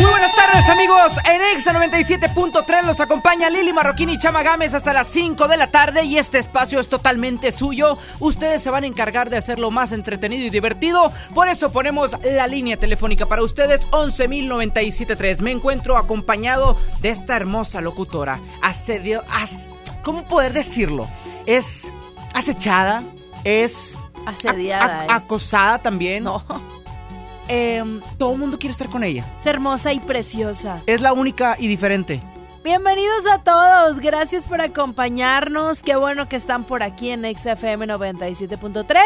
Muy buenas tardes amigos, en Exa 97.3 los acompaña Lili Marroquín y Chama Gámez hasta las 5 de la tarde y este espacio es totalmente suyo. Ustedes se van a encargar de hacerlo más entretenido y divertido, por eso ponemos la línea telefónica para ustedes 11.097.3. Me encuentro acompañado de esta hermosa locutora, asedio, as, ¿cómo poder decirlo? Es acechada, es... Asediada. a- acosada también. No, Em, todo el mundo quiere estar con ella. es hermosa y preciosa. Es la única y diferente. Bienvenidos a todos, gracias por acompañarnos. Qué bueno que están por aquí en XFM 97.3.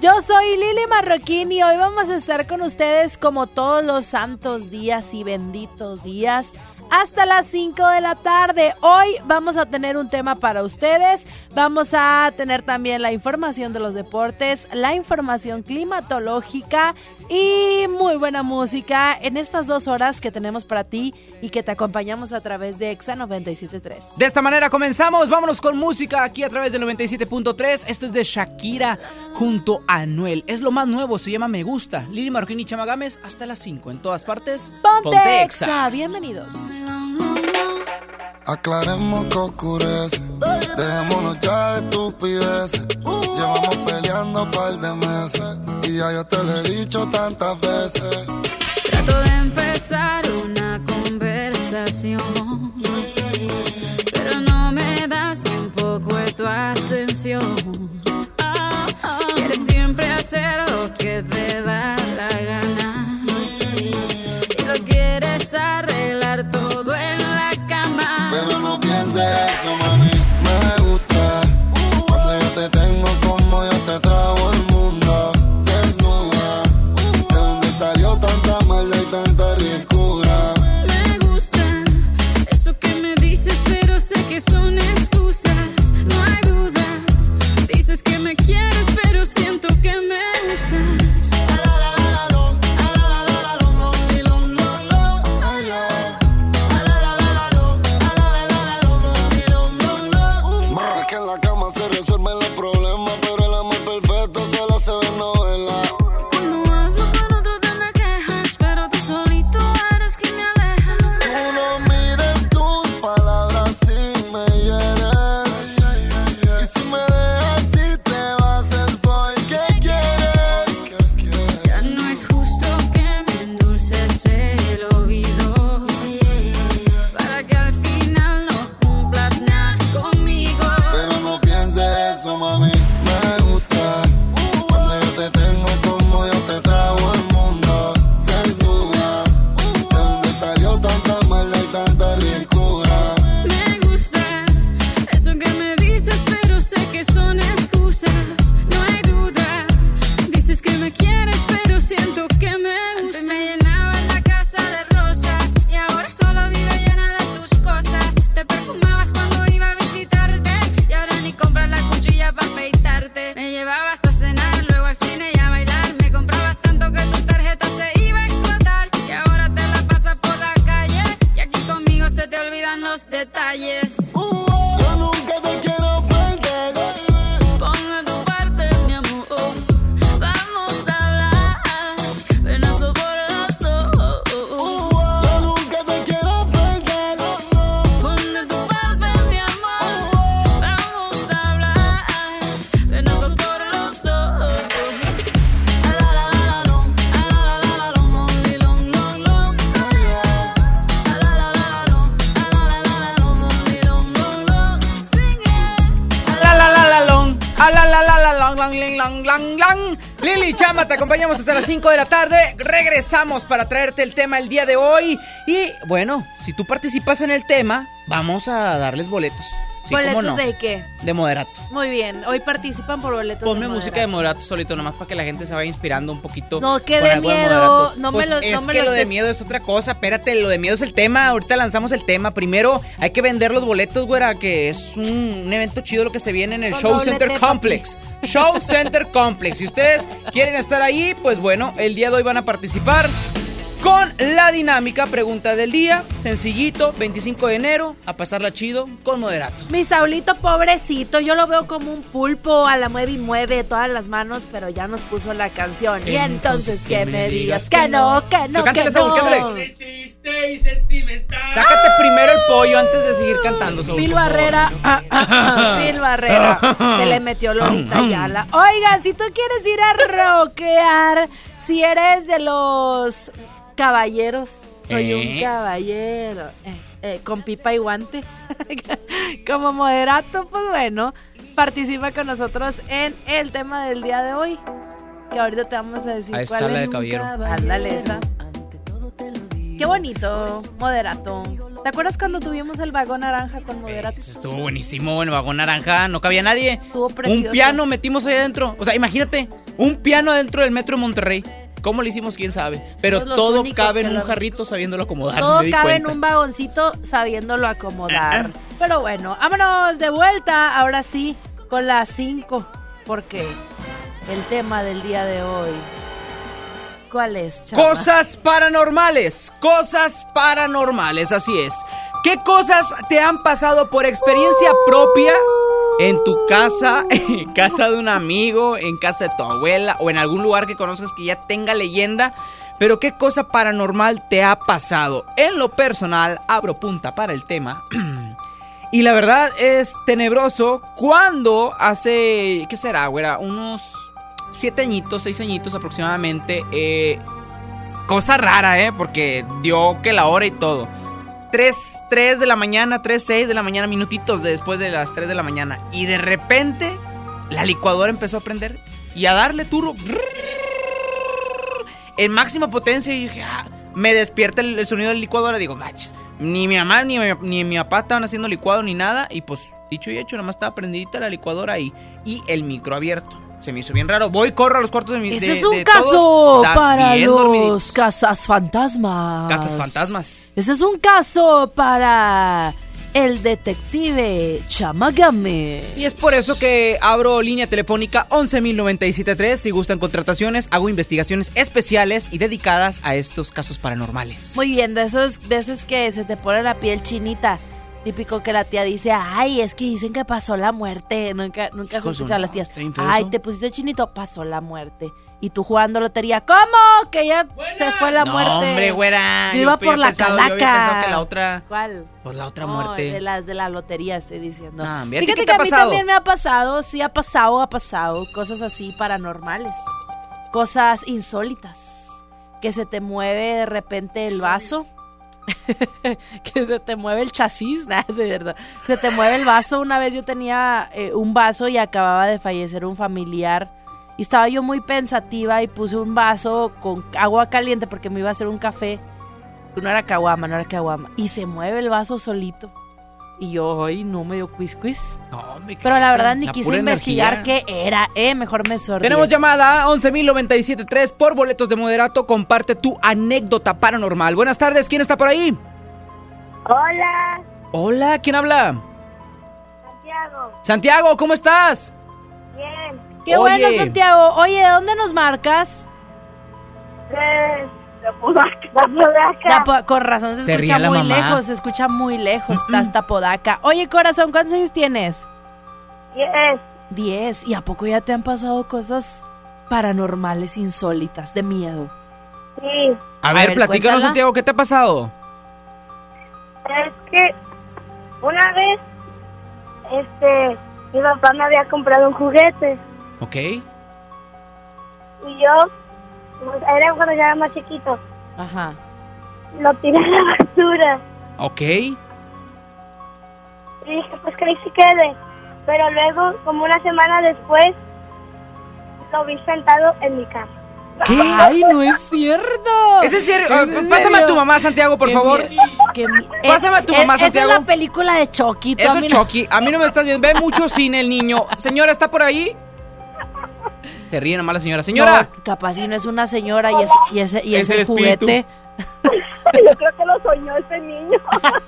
Yo soy Lili Marroquín y hoy vamos a estar con ustedes como todos los santos días y benditos días. Hasta las 5 de la tarde. Hoy vamos a tener un tema para ustedes. Vamos a tener también la información de los deportes, la información climatológica y muy buena música en estas dos horas que tenemos para ti y que te acompañamos a través de Exa 97.3. De esta manera comenzamos, vámonos con música aquí a través del 97.3. Esto es de Shakira junto a Anuel. Es lo más nuevo, se llama Me Gusta. Lili Marroquín y Chamagames hasta las 5 en todas partes. Ponte, Exa. Bienvenidos. Aclaremos que oscurece. Dejémonos ya de estupideces. Llevamos peleando un par de meses. Y ya yo te lo he dicho tantas veces. Trato de empezar una conversación, pero no me das ni un poco de tu atención. Quieres siempre hacer lo que te da la gana y lo quieres arreglar todo en la cama. Pero no pienses eso, quieres, pero Para traerte el tema el día de hoy. Y bueno, si tú participas en el tema, vamos a darles boletos. Sí, ¿Boletos no. de qué? De moderato. Muy bien, hoy participan por boletos Ponme de música de Moderato. solito, nomás para que la gente se vaya inspirando un poquito. No, que con de algo miedo, no me Pues lo- Es no me que lo lo de miedo es otra cosa. Espérate, lo de miedo es el tema. Ahorita lanzamos el tema. Primero hay que vender los boletos, güera, que es un, un evento chido lo que se viene en el Con Show Center. Complex. Show Center Complex. Si ustedes quieren estar ahí, pues bueno, el día de hoy van a participar. Con la dinámica, pregunta del día, sencillito, 25 de enero, a pasarla chido con moderato. Mi Saulito pobrecito, yo lo veo como un pulpo, a la mueve y mueve todas las manos, pero ya nos puso la canción. Y entonces que me digas que no, que no, cántale, que Saúl, no. cántale. Sácate primero el pollo antes de seguir cantando, Saúl, Phil. Barrera, ah, ah, Phil Barrera, se le metió Lolita Yala. Oigan, si tú quieres ir a rockear, si eres de los caballeros, soy un ¿Eh? caballero, eh, eh, con pipa y guante, como moderato, pues bueno, participa con nosotros en el tema del día de hoy, que ahorita te vamos a decir cuál es. de caballero. Ándale esa. Qué bonito, moderato. ¿Te acuerdas cuando tuvimos el vagón naranja con moderato? Estuvo buenísimo en el vagón naranja, no cabía nadie. Estuvo precioso. Un piano metimos ahí adentro. O sea, imagínate, un piano dentro del metro de Monterrey. ¿Cómo lo hicimos? ¿Quién sabe? Pero Somos todo cabe en un jarrito sabiéndolo acomodar. Todo me di cabe en un vagoncito sabiéndolo acomodar. Pero bueno, vámonos de vuelta, ahora sí, con las 5. Porque el tema del día de hoy. Cosas paranormales, cosas paranormales, así es. ¿Qué cosas te han pasado por experiencia propia en tu casa, en casa de un amigo, en casa de tu abuela o en algún lugar que conozcas que ya tenga leyenda? Pero ¿qué cosa paranormal te ha pasado? En lo personal, abro punta para el tema. Y la verdad es tenebroso cuando hace, ¿qué será, güera? Unos siete añitos, seis añitos aproximadamente. eh, cosa rara, ¿eh? Porque dio que la hora y todo. 3, 3 de la mañana, 3, 6 de la mañana, minutitos después de las 3 de la mañana. Y de repente la licuadora empezó a prender y a darle turbo. En máxima potencia y dije, ah, me despierta el, sonido de la licuadora. Digo, ni mi mamá ni mi, ni mi papá estaban haciendo licuado ni nada. Y pues, dicho y hecho, nada más estaba prendidita la licuadora ahí. Y el micro abierto. Se me hizo bien raro. Voy, corro a los cuartos de mi Ese de- es un de caso para los dormiditos. casas fantasmas. Casas fantasmas. Ese es un caso para el detective Chamagame. Y es por eso que abro línea telefónica 11.097.3. Si gustan contrataciones, hago investigaciones especiales y dedicadas a estos casos paranormales. Muy bien, de esos, de esos que se te pone la piel chinita. Típico que la tía dice, ay, es que dicen que pasó la muerte. Nunca, nunca has escuchado a las tías. Ay, te pusiste chinito, pasó la muerte. Y tú jugando lotería, ¿cómo? Que ya se fue la no, muerte. hombre, güera. Yo iba por la pensado- Yo había calaca. pensado que la otra... ¿Cuál? Pues la otra No, muerte. de las de la lotería estoy diciendo. Ah, ¿a ti Fíjate qué te que ha a mí también me ha pasado, sí ha pasado, ha pasado cosas así paranormales, cosas insólitas, que se te mueve de repente el vaso, que se te mueve el chasis, de verdad, se te mueve el vaso. Una vez yo tenía eh, un vaso y acababa de fallecer un familiar. Y estaba yo muy pensativa y puse un vaso con agua caliente porque me iba a hacer un café. No era caguama, no era caguama. Y se mueve el vaso solito. Y yo, ay, no me dio quiz quiz. No, qué Pero la verdad ni la quise investigar energía. qué era, eh. Mejor me sordí. Tenemos llamada 11.097.3 por boletos de moderato. Comparte tu anécdota paranormal. Buenas tardes, ¿quién está por ahí? Hola, Hola, ¿quién habla? Santiago. Santiago, ¿cómo estás? Bien. Qué bueno. Santiago. Oye, ¿de dónde nos marcas? Eh, la Podaca. La Podaca. La po- con razón se, Se escucha muy mamá. lejos, se escucha muy lejos. Está hasta Podaca. Oye, corazón, ¿cuántos años tienes? Yes. Diez. ¿Y a poco ya te han pasado cosas paranormales, insólitas, de miedo? Sí. A ver, ver, platícanos, cuéntala. Santiago, ¿qué te ha pasado? Es que una vez, este, mi papá me había comprado un juguete Ok. y yo, era cuando yo era más chiquito, Ajá. lo tiré a la basura Ok. y dije, pues que ahí se quede. Pero luego, como una semana después, lo vi sentado en mi cama. ¿Qué? ¡Ay, no es cierto! ¿Es en serio? ¿Es en Pásame a serio? tu mamá, Santiago, por Qué favor. qué Pásame a tu mamá, Esa Santiago. es la película de Chucky. a Eso es no- Chucky. A mí no me estás viendo. Ve mucho cine el niño. Señora, ¿está por ahí? Se ríe nomás la señora. Señora. No, capaz si no es una señora y es, y es, y es Es el el espíritu. juguete. Yo creo que lo soñó este niño.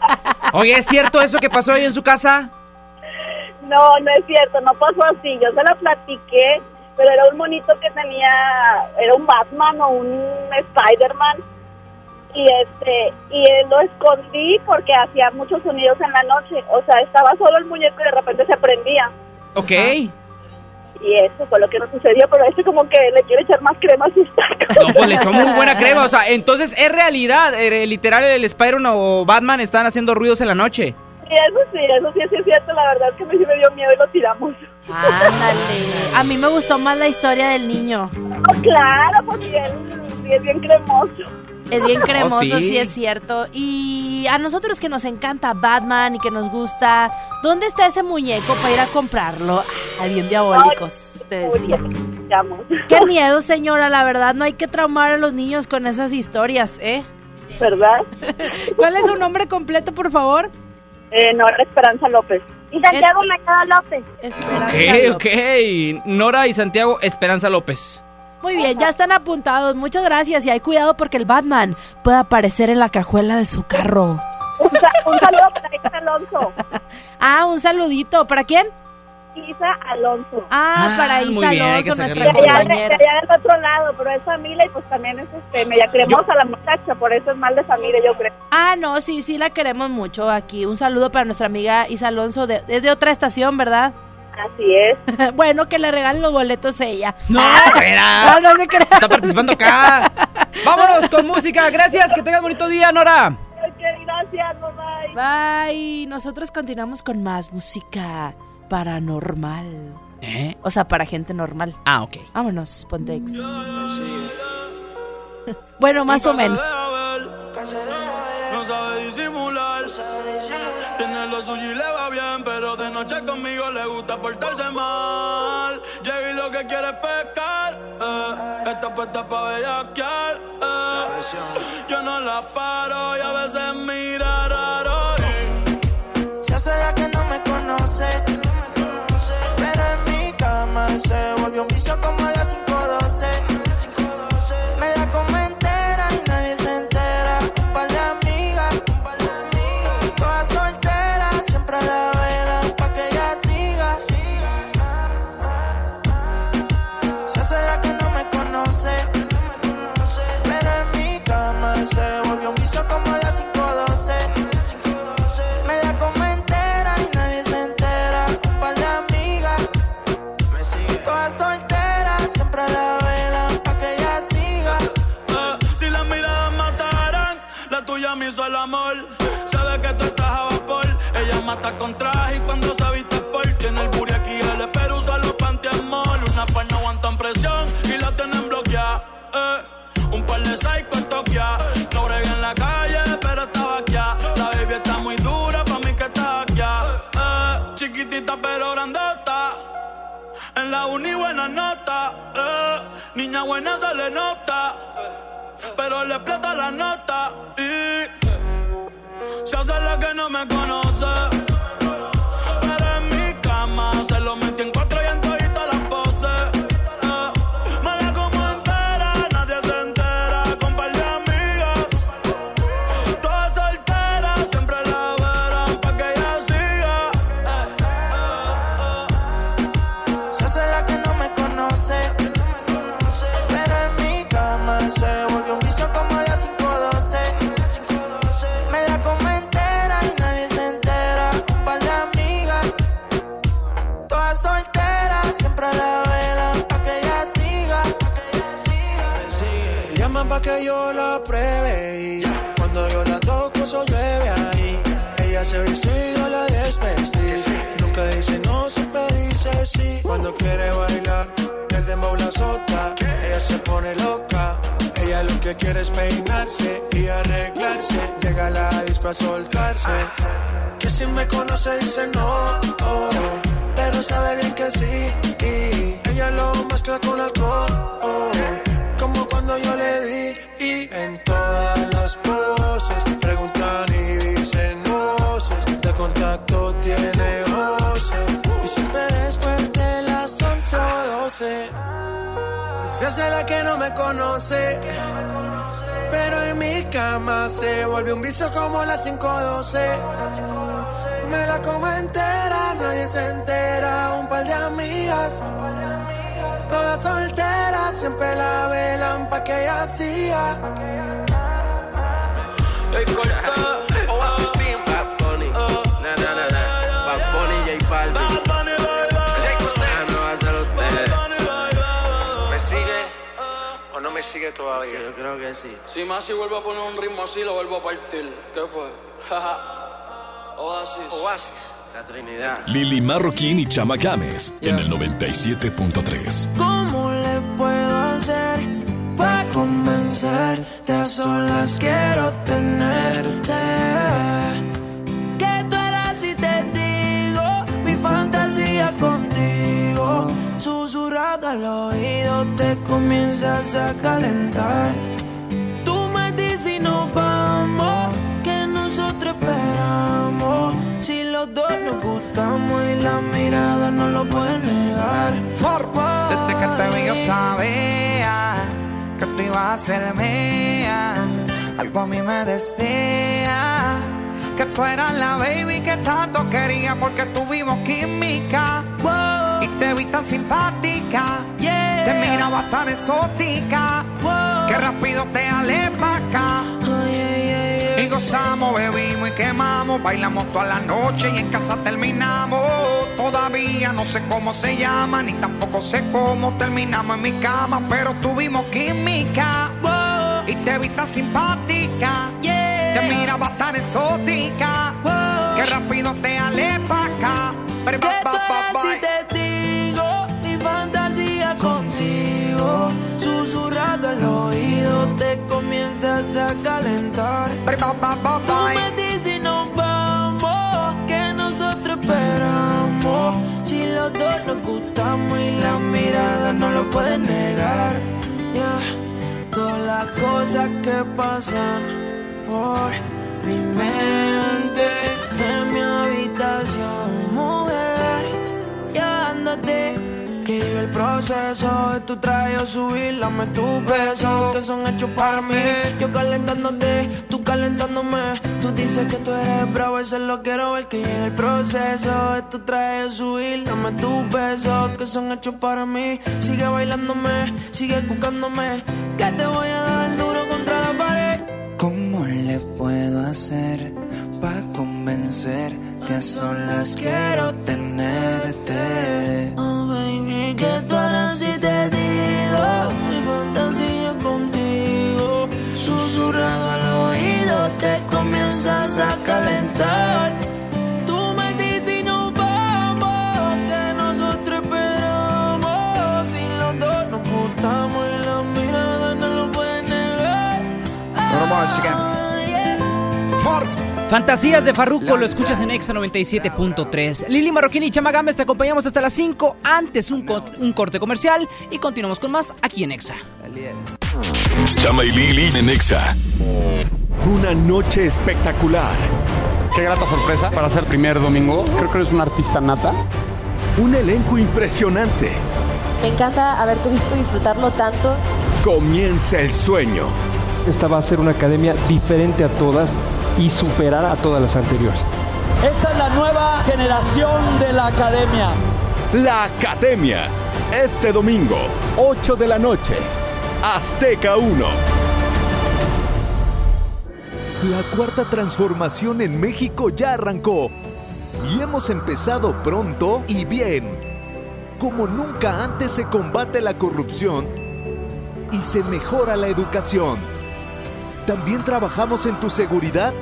Oye, ¿es cierto eso que pasó ahí en su casa? No, no es cierto, no pasó así. Yo se la platiqué, pero era un monito que tenía, era un Batman o un Spider-Man. Y este, y eh, lo escondí porque hacía muchos sonidos en la noche. O sea, estaba solo el muñeco y de repente se prendía. Ok. Y eso fue lo que nos sucedió, pero este como que le quiere echar más crema a sus tacos. No, pues le echó muy buena crema. O sea, entonces es realidad. eh, literal, el Spider-Man o Batman están haciendo ruidos en la noche. Y eso sí, eso sí, sí es cierto. La verdad es que a mí sí me dio miedo y lo tiramos. Ándale. A mí me gustó más la historia del niño. Oh, claro, porque él sí es bien cremoso. Es bien cremoso, sí. sí. es cierto. Y a nosotros que nos encanta Batman y que nos gusta, ¿dónde está ese muñeco para ir a comprarlo? Ah, bien diabólicos, te decía. Qué miedo, señora, la verdad, no hay que traumar a los niños con esas historias, ¿eh? ¿Verdad? ¿Cuál es su nombre completo, por favor? Eh, Nora Esperanza López. Y Santiago Mercado López. Esperanza Ok, López. ok. Nora y Santiago Esperanza López. Muy bien, ya están apuntados. Muchas gracias y hay cuidado porque el Batman puede aparecer en la cajuela de su carro. Un, sa- un saludo para Isa Alonso. Ah, un saludito. ¿Para quién? Isa Alonso. Ah, Ah, para muy Isa bien, Alonso, nuestra De allá, de, compañera. allá del otro lado, pero es familia y pues también es este, media cremosa la muchacha, por eso es mal de familia, yo creo. Ah, no, sí, sí la queremos mucho aquí. Un saludo para nuestra amiga Isa Alonso. De, es de otra estación, ¿verdad? Así es. bueno, que le regalen los boletos a ella. No, No, espera. no se crea. Está participando acá. Vámonos con música. Gracias. Que tengas bonito día, Nora. Gracias, bye. Bye. Nosotros continuamos con más música paranormal. ¿Eh? O sea, para gente normal. Ah, ok. Vámonos, Pontex. bueno, más o menos. No sabe disimular. Suyo y le va bien, pero de noche conmigo le gusta portarse mal. Llega y lo que quiere es pescar. Eh. Está puesta pa' bellaquear. Eh. Yo no la paro y a veces mira raro. y Se hace la que no me conoce. Pero en mi cama se volvió un vicio como a las Con traje y cuando se viste por tiene el booty aquí, el espero usa los pantiamol. Una par no aguantan presión y la tienen bloqueada. Eh, un par de psycho en Tokia. No brega en la calle, pero estaba aquí. La baby está muy dura, pa' mí que está aquí. Eh, chiquitita pero grandota. En la uni buena nota, eh. niña buena se le nota, pero le explota la nota y se hace la que no me conoce. Yo la pruebe y cuando yo la toco eso llueve ahí. Ella se viste y yo la desvestí. Nunca dice no, siempre dice sí. Cuando quiere bailar, el dembow la azota. Ella se pone loca. Ella lo que quiere es peinarse y arreglarse. Llega a la disco a soltarse. Que si me conoce dice no, oh, pero sabe bien que sí. Y ella lo mezcla con alcohol, oh, cuando yo le di y en todas las poses preguntan y dicen voces de contacto tiene voces y siempre después de las 11 o 12 se hace la que no me conoce. Pero en mi cama se vuelve un vicio como las 512 me la como entera nadie se entera un par de amigas todas solteras, siempre la velan pa' que ella siga. Oasis Team, Bad Bunny. Na, na, na, na. Bad Bunny, J Balvin. Jay Cortez. Ah, no va a ser usted. ¿Me sigue o no me sigue todavía? Yo creo que sí. Si Masi vuelve a poner un ritmo así, lo vuelvo a partir. ¿Qué fue? Oasis. Oasis, la Trinidad. Lili Marroquín y Chama Games en el 97.3. ¿Cómo le puedo hacer para convencerte? A solas quiero tenerte. Que tú eras y te digo mi fantasía contigo. Susurrado al oído te comienzas a calentar. Tú me dices y nos vamos, que nosotros esperamos. Si los dos nos gustamos y la mirada no lo puede negar. Desde que te vi yo sabía que tú ibas a ser mía. Algo a mí me decía que tú eras la baby que tanto quería porque tuvimos química. Y te vi tan simpática, te miraba tan exótica, que rápido te alé pa' acá. Gozamos, bebimos y quemamos, bailamos toda la noche y en casa terminamos. Todavía no sé cómo se llama, ni tampoco sé cómo terminamos en mi cama, pero tuvimos química. Y te vi tan simpática, te miraba tan exótica, que rápido te alé pa' acá. Pero, susurrado al oído te comienzas a calentar. Tú me dices y nos vamos, que nosotros esperamos. Si los dos nos gustamos y la mirada no lo pueden negar. Ya, todas las cosas que pasan por mi mente en mi habitación, mujer, llamándote. Llegue el proceso de tu traje subir, dame tus besos que son hechos para mí. Yo calentándote, tú calentándome. Tú dices que tú eres bravo, eso lo quiero ver. Que llegue el proceso de tu traje subir, dame tus besos que son hechos para mí. Sigue bailándome, sigue buscándome. Que te voy a dar duro contra la pared. ¿Cómo le puedo hacer para convencerte? A solas quiero tenerte. Oh, baby, que tú harás si te digo mi fantasía contigo. Susurrado al oído te comienzas a calentar. Tú me dices y nos vamos, que nosotros esperamos. Si los dos nos gustamos y la mirada no lo pueden negar. Ah, yeah. Fantasías de Farruko, lo escuchas en Exa 97.3. Lili Marroquín y Chama Gámez te acompañamos hasta las 5, antes un, co- un corte comercial y continuamos con más aquí en Exa. Chama y Lili en Exa. Una noche espectacular. Qué grata sorpresa para ser primer domingo. Creo que eres una artista nata. Un elenco impresionante. Me encanta haberte visto disfrutarlo tanto. Comienza el sueño. Esta va a ser una academia diferente a todas y superar a todas las anteriores. Esta es la nueva generación de la academia. La Academia. Este domingo, 8 de la noche. Azteca 1. La cuarta transformación en México ya arrancó. Y hemos empezado pronto y bien. Como nunca antes se combate la corrupción y se mejora la educación. También trabajamos en tu seguridad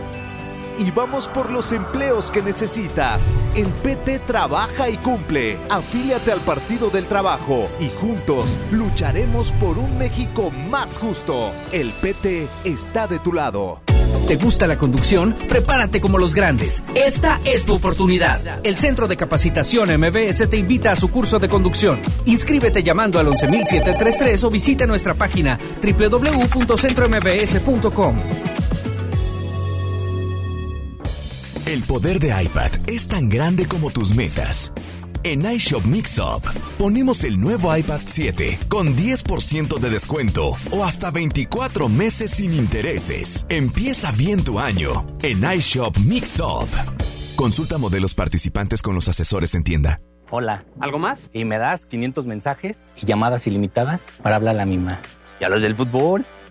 y vamos por los empleos que necesitas. En PT trabaja y cumple. Afíliate al Partido del Trabajo y juntos lucharemos por un México más justo. El PT está de tu lado. ¿Te gusta la conducción? Prepárate como los grandes. Esta es tu oportunidad. El Centro de Capacitación MBS te invita a su curso de conducción. Inscríbete llamando al 11733 o visita nuestra página www.centrombs.com. El poder de iPad es tan grande como tus metas. En iShop Mixup ponemos el nuevo iPad 7 con 10% de descuento o hasta 24 meses sin intereses. Empieza bien tu año en iShop Mixup. Consulta modelos participantes con los asesores en tienda. Hola. ¿Algo más? Y me das 500 mensajes y llamadas ilimitadas para hablar a la misma. ¿Y a los del fútbol?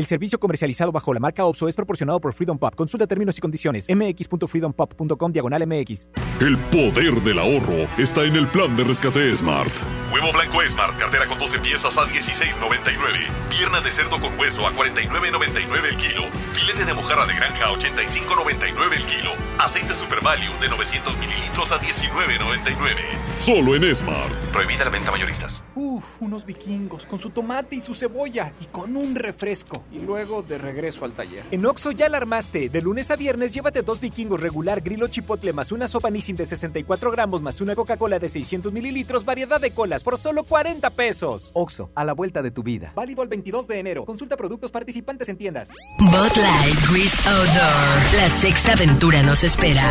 El servicio comercializado bajo la marca OPSO es proporcionado por Freedom Pop. Consulta términos y condiciones. mx.freedompop.com diagonal mx. El poder del ahorro está en el plan de rescate Smart. Huevo blanco Smart, cartera con 12 piezas a 16.99. Pierna de cerdo con hueso a 49.99 el kilo. Filete de mojarra de granja a 85.99 el kilo. Aceite Super Value de 900 mililitros a 19.99. Solo en Smart. Prohibida la venta mayoristas. Uf, unos vikingos con su tomate y su cebolla y con un refresco. Y luego de regreso al taller. En Oxo ya la armaste. De lunes a viernes llévate dos vikingos regular, grilo chipotle más una sopa Nissin de 64 gramos más una Coca-Cola de 600 mililitros, variedad de colas por solo 40 pesos. OXO, a la vuelta de tu vida. Válido el 22 de enero. Consulta productos participantes en tiendas. Bot Light Grease Outdoor. La sexta aventura nos espera.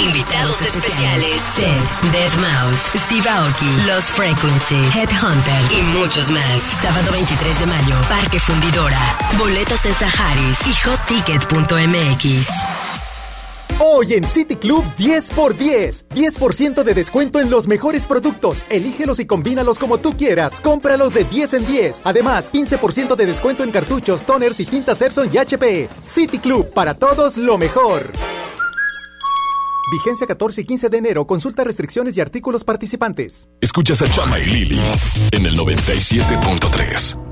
Invitados especiales: Seth, Dead Mouse, Steve Aoki, Los Frequencies, Headhunters y muchos más. Sábado 23 de mayo, Parque Fundidora. Boletos en Saharis y hotticket.mx. Hoy en City Club 10 por 10. 10% de descuento en los mejores productos. Elígelos y combínalos como tú quieras. Cómpralos de 10 en 10. Además, 15% de descuento en cartuchos, toners y tintas Epson y HP. City Club, para todos lo mejor. Vigencia 14 y 15 de enero. Consulta restricciones y artículos participantes. Escuchas a Chama y Lili en el 97.3.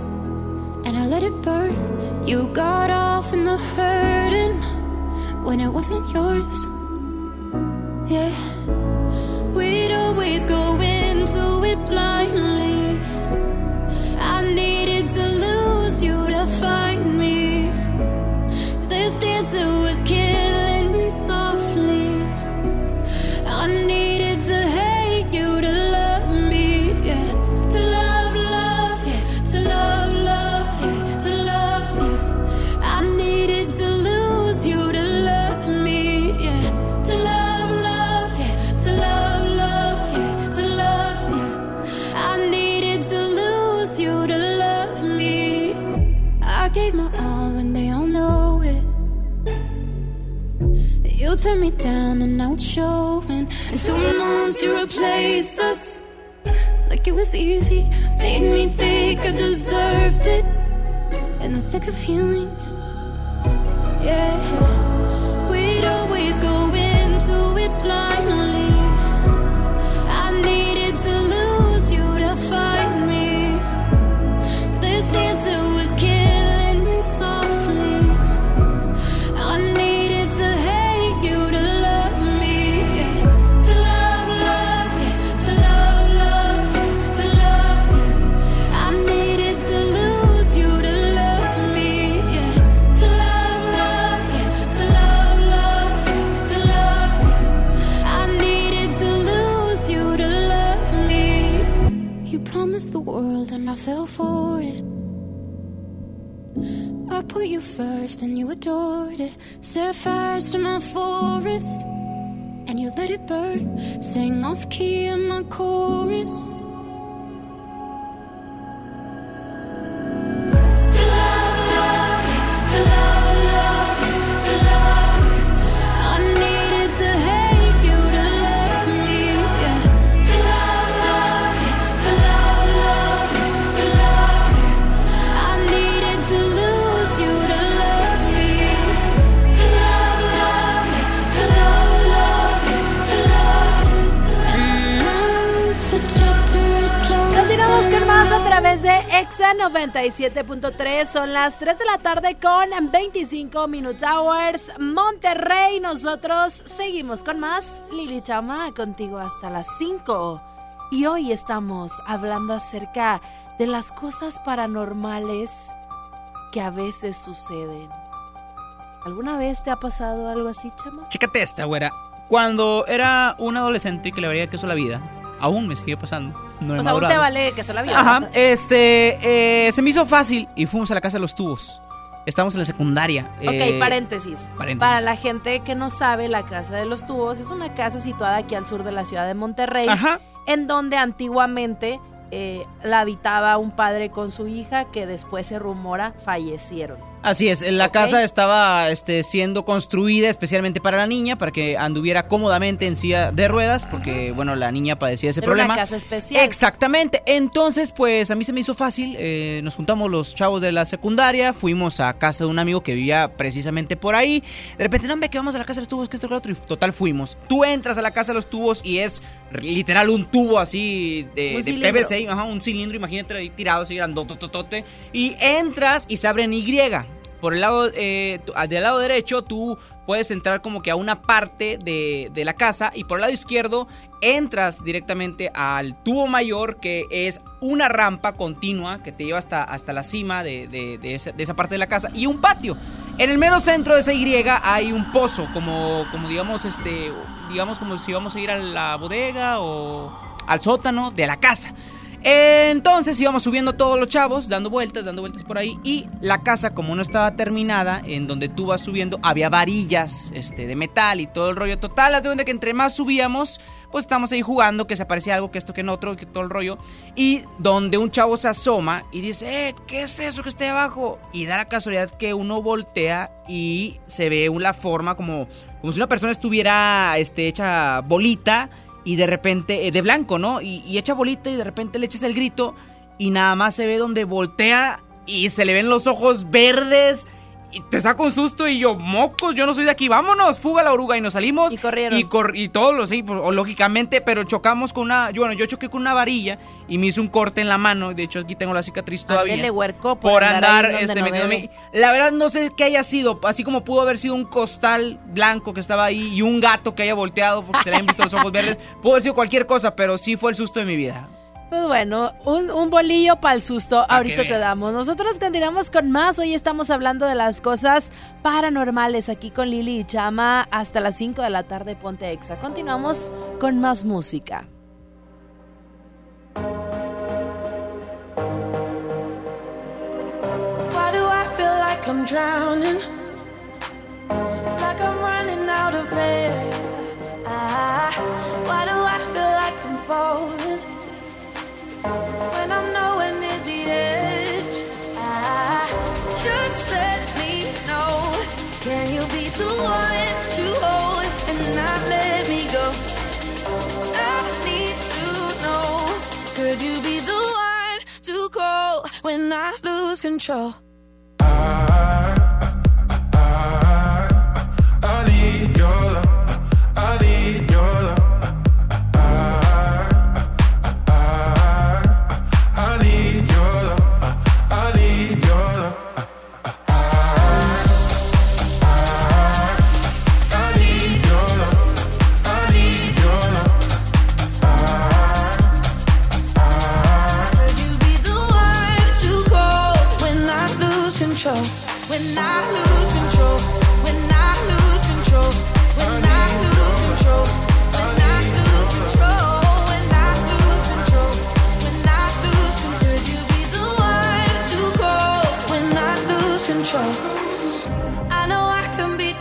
and I let it burn. You got off in the hurting when it wasn't yours. Yeah, we'd always go into it blindly. I needed to lose you to find me. This dancer was killing me softly. Me down and it's showing. And two months you replaced us like it was easy. Made me think I deserved it in the thick of healing. Yeah, we'd always go into it blindly. Promised the world and I fell for it. I put you first and you adored it. Set fires to my forest and you let it burn. Sang off key in my chorus. Exa 97.3 son las 3 de la tarde con 25 Minute Hours. Monterrey, nosotros seguimos con más. Lili Chama, contigo hasta las 5. Y hoy estamos hablando acerca de las cosas paranormales que a veces suceden. ¿Alguna vez te ha pasado algo así, Chama? Chécate esta, güera. Cuando era un adolescente que le valía queso la vida, aún me sigue pasando. No he o sea, aún te vale que se la. Ajá, este, eh, se me hizo fácil y fuimos a la casa de los tubos. Estamos en la secundaria. Ok, eh, paréntesis. paréntesis. Para la gente que no sabe, la Casa de los Tubos es una casa situada aquí al sur de la ciudad de Monterrey, Ajá. en donde antiguamente eh, la habitaba un padre con su hija que después se rumora fallecieron. Así es, la casa estaba este, siendo construida especialmente para la niña, para que anduviera cómodamente en silla de ruedas, porque, bueno, la niña padecía ese Era problema. una casa especial. Exactamente. Entonces, pues a mí se me hizo fácil. eh, nos juntamos los chavos de la secundaria, fuimos a casa de un amigo que vivía precisamente por ahí. De repente, no, hombre, que vamos a la casa de los tubos, que esto, que lo otro. Y total, fuimos. Tú entras a la casa de los tubos y es literal un tubo así de. PVC, ajá, un cilindro, imagínate ahí tirado, así grandototote. Y entras y se abre en Y. Por el lado, eh, al del lado derecho, tú puedes entrar como que a una parte de, de la casa y por el lado izquierdo entras directamente al tubo mayor que es una rampa continua que te lleva hasta, hasta la cima de, de esa parte de la casa y un patio. En el mero centro de esa Y hay un pozo, como, como digamos, este, digamos como si vamos a ir a la bodega o al sótano de la casa. Entonces íbamos subiendo todos los chavos, dando vueltas, dando vueltas por ahí. Y la casa, como no estaba terminada, en donde tú vas subiendo, había varillas este, de metal y todo el rollo total. De cuenta que entre más subíamos, pues estamos ahí jugando, que se aparecía algo, que esto, que en otro, que todo el rollo. Y donde un chavo se asoma y dice, eh, ¿qué es eso que está ahí abajo? Y da la casualidad que uno voltea y se ve una forma como, como si una persona estuviera este, hecha bolita y de repente, eh, de blanco, ¿no? Y, y echa bolita y de repente le echas el grito y nada más se ve donde voltea y se le ven los ojos verdes y te saca un susto y yo, mocos, yo no soy de aquí, vámonos, fuga la oruga y nos salimos. Y corrieron. Y, cor- y todos los, sí, pues, o lógicamente, pero chocamos con una, yo, bueno, yo choqué con una varilla y me hice un corte en la mano, de hecho aquí tengo la cicatriz todavía. Ándele, huerco, por por andar este, no metiéndome-. La verdad no sé qué haya sido, así como pudo haber sido un costal blanco que estaba ahí y un gato que haya volteado porque se le habían visto los ojos verdes, pudo haber sido cualquier cosa, pero sí fue el susto de mi vida. Pues bueno, un, un bolillo para el susto ahorita que te damos. Nosotros continuamos con más. Hoy estamos hablando de las cosas paranormales aquí con Lili y Chama hasta las 5 de la tarde Ponte Exa. Continuamos con más música. Why do I feel like I'm drowning? Like I'm running out of air. Ah, why do I feel like I'm falling? When I'm nowhere near the edge. Ah, just let me know. Can you be the one to hold and not let me go? I need to know. Could you be the one to call when I lose control? I need your love.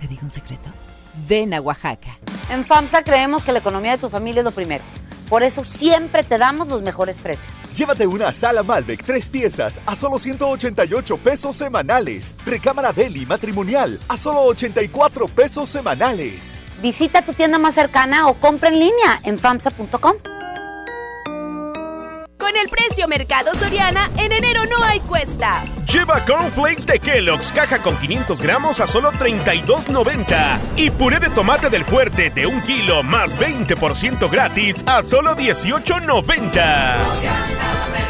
¿te digo un secreto? Ven a Oaxaca. En FAMSA creemos que la economía de tu familia es lo primero. Por eso siempre te damos los mejores precios. Llévate una sala Malbec tres piezas a solo 188 pesos semanales. Recámara Deli matrimonial a solo 84 pesos semanales. Visita tu tienda más cercana o compra en línea en FAMSA.com. Con el precio Mercado Soriana, en enero no hay cuesta. Lleva cornflakes de Kellogg's caja con 500 gramos a solo 32.90 y puré de tomate del fuerte de un kilo más 20% gratis a solo 18.90.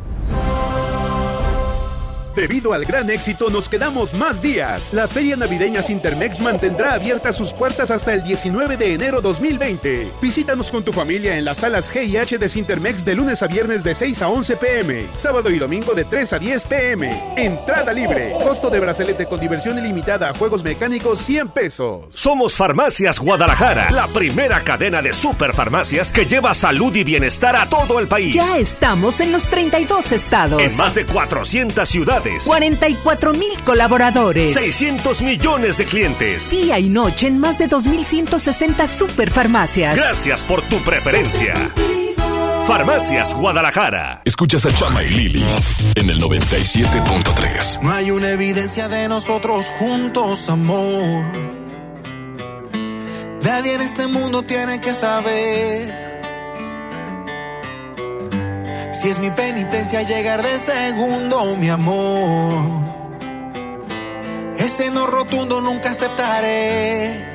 Debido al gran éxito, nos quedamos más días. La Feria Navideña Intermex mantendrá abiertas sus puertas hasta el 19 de enero 2020. Visítanos con tu familia en las salas G y H de Sintermex de lunes a viernes de 6 a 11 pm, sábado y domingo de 3 a 10 pm. Entrada libre. Costo de brazalete con diversión ilimitada, juegos mecánicos 100 pesos. Somos Farmacias Guadalajara, la primera cadena de superfarmacias que lleva salud y bienestar a todo el país. Ya estamos en los 32 estados. En más de 400 ciudades. 44 mil colaboradores. 600 millones de clientes. Día y noche en más de 2.160 superfarmacias. Gracias por tu preferencia. Farmacias Guadalajara. Escuchas a Chama y Lili en el 97.3. No hay una evidencia de nosotros juntos, amor. Nadie en este mundo tiene que saber. Si es mi penitencia llegar de segundo, mi amor. Ese no rotundo nunca aceptaré.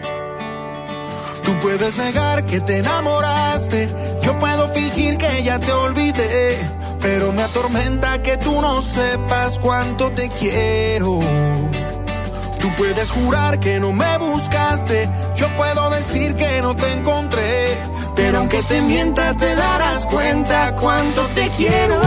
Tú puedes negar que te enamoraste. Yo puedo fingir que ya te olvidé. Pero me atormenta que tú no sepas cuánto te quiero. Tú puedes jurar que no me buscaste. Yo puedo decir que no te encontré. Pero aunque te mienta, te darás cuenta cuánto te quiero.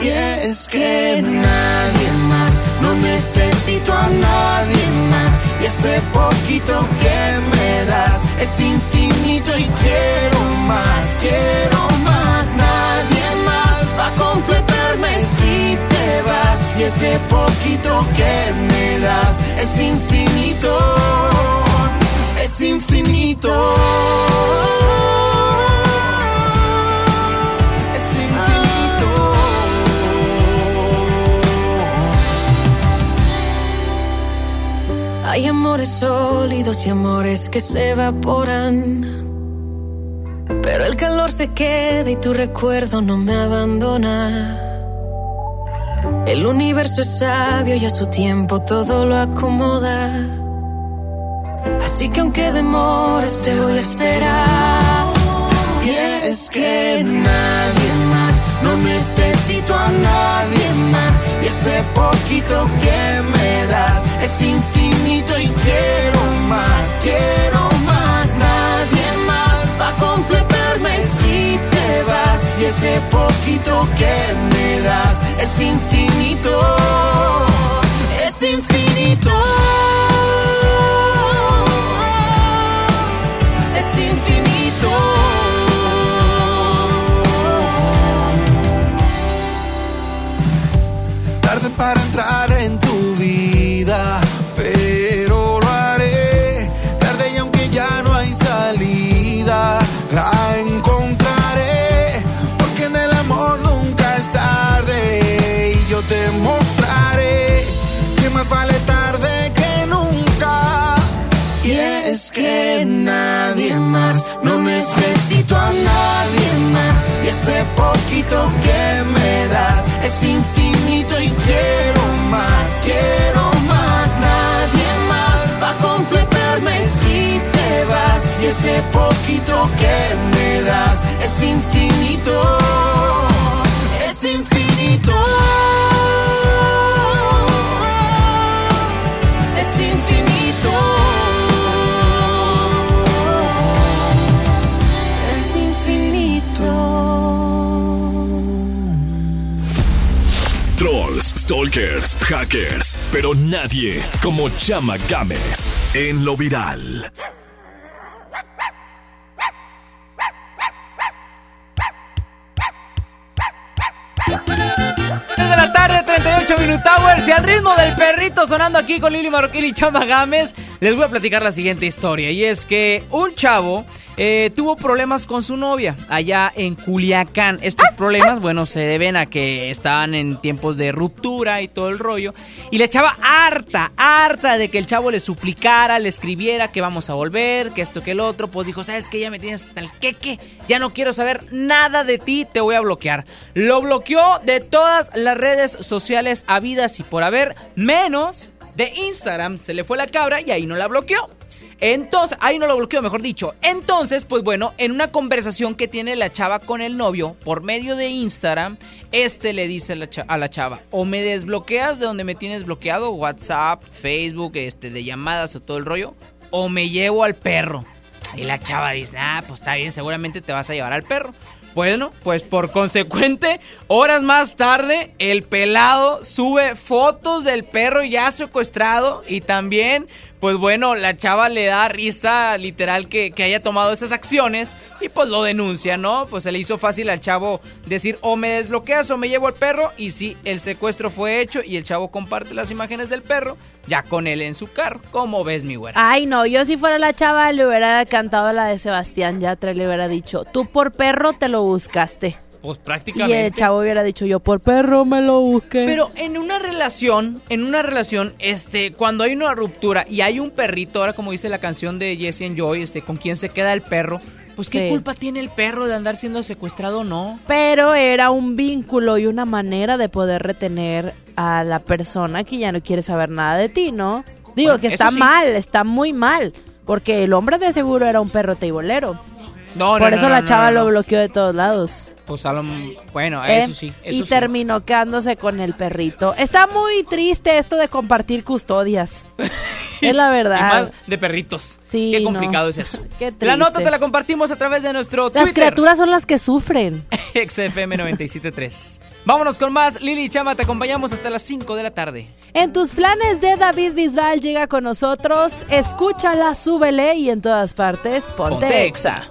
Y es que nadie más, no necesito a nadie más. Y ese poquito que me das es infinito y quiero más, quiero más. Nadie más va a completarme si te vas. Y ese poquito que me das es infinito, infinito. Es infinito. Hay amores sólidos y amores que se evaporan. Pero el calor se queda y tu recuerdo no me abandona. El universo es sabio y a su tiempo todo lo acomoda. Así que aunque demores te voy a esperar. Y es que nadie más, no necesito a nadie más. Y ese poquito que me das es infinito y quiero más, quiero más. Nadie más va a completarme si te vas. Y ese poquito que me das es infinito, es infinito. Para entrar en tu vida, pero lo haré. Tarde y aunque ya no hay salida, la encontraré. Porque en el amor nunca es tarde. Y yo te mostraré que más vale tarde que nunca. Y es que nadie más, no necesito a nadie más. Y ese poquito que me ese poquito que me das es infinito, es infinito. Es infinito. Es infinito. Trolls, stalkers, hackers, pero nadie como Chama Games en lo viral. Y al ritmo del perrito sonando aquí con Lili Marroquín y Chama Gámez, les voy a platicar la siguiente historia. Y es que un chavo eh, tuvo problemas con su novia allá en Culiacán. Estos problemas, bueno, se deben a que estaban en tiempos de ruptura y todo el rollo. Y la chava harta, harta de que el chavo le suplicara, le escribiera que vamos a volver, que esto, que el otro. Pues dijo, ¿sabes qué? Ya me tienes el queque. Ya no quiero saber nada de ti, te voy a bloquear. Lo bloqueó de todas las redes sociales habidas y por haber, menos de Instagram. Se le fue la cabra y ahí no la bloqueó. Entonces, ahí no lo bloqueó, mejor dicho. Entonces, pues bueno, en una conversación que tiene la chava con el novio por medio de Instagram, este le dice a la chava, o me desbloqueas de donde me tienes bloqueado, WhatsApp, Facebook, este, de llamadas o todo el rollo, o me llevo al perro. Y la chava dice, ah, pues está bien, seguramente te vas a llevar al perro. Bueno, pues por consecuente, horas más tarde, el pelado sube fotos del perro ya secuestrado y también, pues bueno, la chava le da risa literal que, que haya tomado esas acciones y pues lo denuncia, ¿no? Pues se le hizo fácil al chavo decir o me desbloqueas o me llevo al perro y sí, el secuestro fue hecho y el chavo comparte las imágenes del perro ya con él en su carro. ¿Cómo ves, mi güera? Ay, no, yo si fuera la chava le hubiera cantado la de Sebastián Yatra le hubiera dicho, tú por perro te lo buscaste. Pues Y prácticamente. el chavo hubiera dicho, yo por perro me lo busqué. Pero en una relación, en una relación, este, cuando hay una ruptura y hay un perrito, ahora como dice la canción de Jesse and Joy, este, con quién se queda el perro, pues qué Sí. culpa tiene el perro de andar siendo secuestrado o no. Pero era un vínculo y una manera de poder retener a la persona que ya no quiere saber nada de ti, ¿no? Digo Bueno, que está sí. mal, está muy mal. Porque el hombre de seguro era un perro teibolero. No, no, Por no, eso no, la no, chava no, no. lo bloqueó de todos lados. Pues a lo- bueno, ¿eh? eso sí, eso y sí. terminó quedándose con el perrito. Está muy triste esto de compartir custodias. es la Y verdad. más de perritos. Sí, Qué no. complicado es eso. Qué La nota te la compartimos a través de nuestro Las Twitter. criaturas son las que sufren. XFM 973. Vámonos con más. Lili y Chama, te acompañamos hasta las 5 de la tarde. En tus planes de David Bisbal llega con nosotros. Escúchala, súbele y en todas partes ponte, Ponte exa.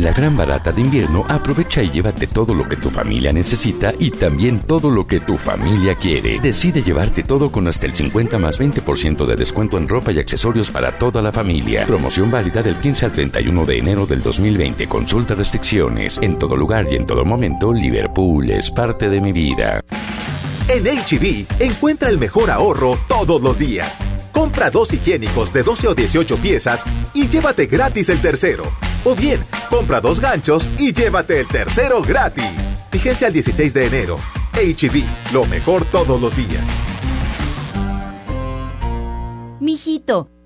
La gran barata de invierno, aprovecha y llévate todo lo que tu familia necesita y también todo lo que tu familia quiere. Decide llevarte todo con hasta el 50 más 20% de descuento en ropa y accesorios para toda la familia. Promoción válida del 15 al 31 de enero del 2020. Consulta restricciones. En todo lugar y en todo momento, Liverpool es parte de mi vida. En HB, encuentra el mejor ahorro todos los días. Compra dos higiénicos de 12 o 18 piezas y llévate gratis el tercero. O bien, compra dos ganchos y llévate el tercero gratis. Vigencia el 16 de enero. HB, lo mejor todos los días. Mijito,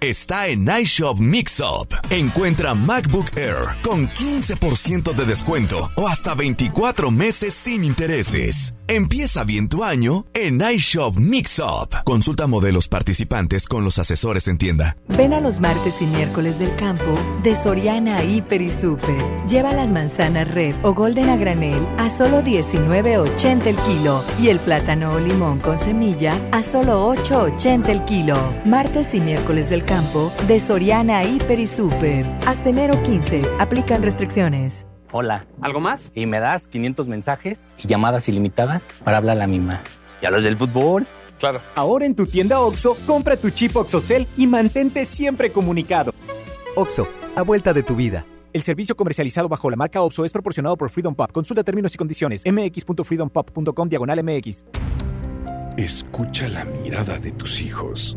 está en iShop Mixup. Encuentra MacBook Air con 15% de descuento o hasta 24 meses sin intereses. Empieza bien tu año en iShop Mixup. Consulta modelos participantes con los asesores en tienda. Ven a los martes y miércoles del campo de Soriana Hiper y Super. Lleva las manzanas red o golden a granel a solo 19.80 el kilo y el plátano o limón con semilla a solo 8.80 el kilo. Martes y miércoles del campo de Soriana Hiper y Super. Hasta enero 15. Aplican restricciones. Hola. ¿Algo más? Y me das 500 mensajes y llamadas ilimitadas para hablar a la misma. ¿Y a los del fútbol? Claro. Ahora en tu tienda OXO, compra tu chip OXOCEL y mantente siempre comunicado. OXO, a vuelta de tu vida. El servicio comercializado bajo la marca OXO es proporcionado por Freedom Pop. Consulta términos y condiciones. mx.freedompop.com diagonal mx. Escucha la mirada de tus hijos.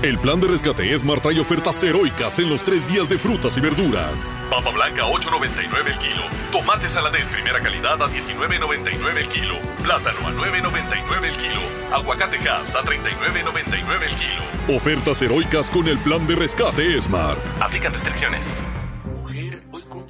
El plan de rescate Esmar trae ofertas heroicas en los tres días de frutas y verduras. Papa blanca 8.99 el kilo. Tomate saladet primera calidad a 19.99 el kilo. Plátano a 9.99 el kilo. Aguacate gas a 39.99 el kilo. Ofertas heroicas con el plan de rescate Smart. Aplican restricciones.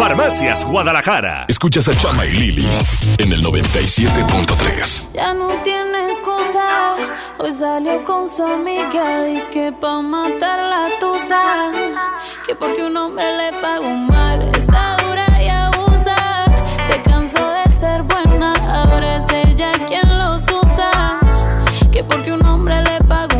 Farmacias Guadalajara. Escuchas a Chama y Lili en el 97.3. Ya no tienes cosa. Hoy salió con su amiga. Dice que pa' matar la tusa. Que porque un hombre le pagó mal. Está dura y abusa. Se cansó de ser buena. Ahora es ella quien los usa. Que porque un hombre le pagó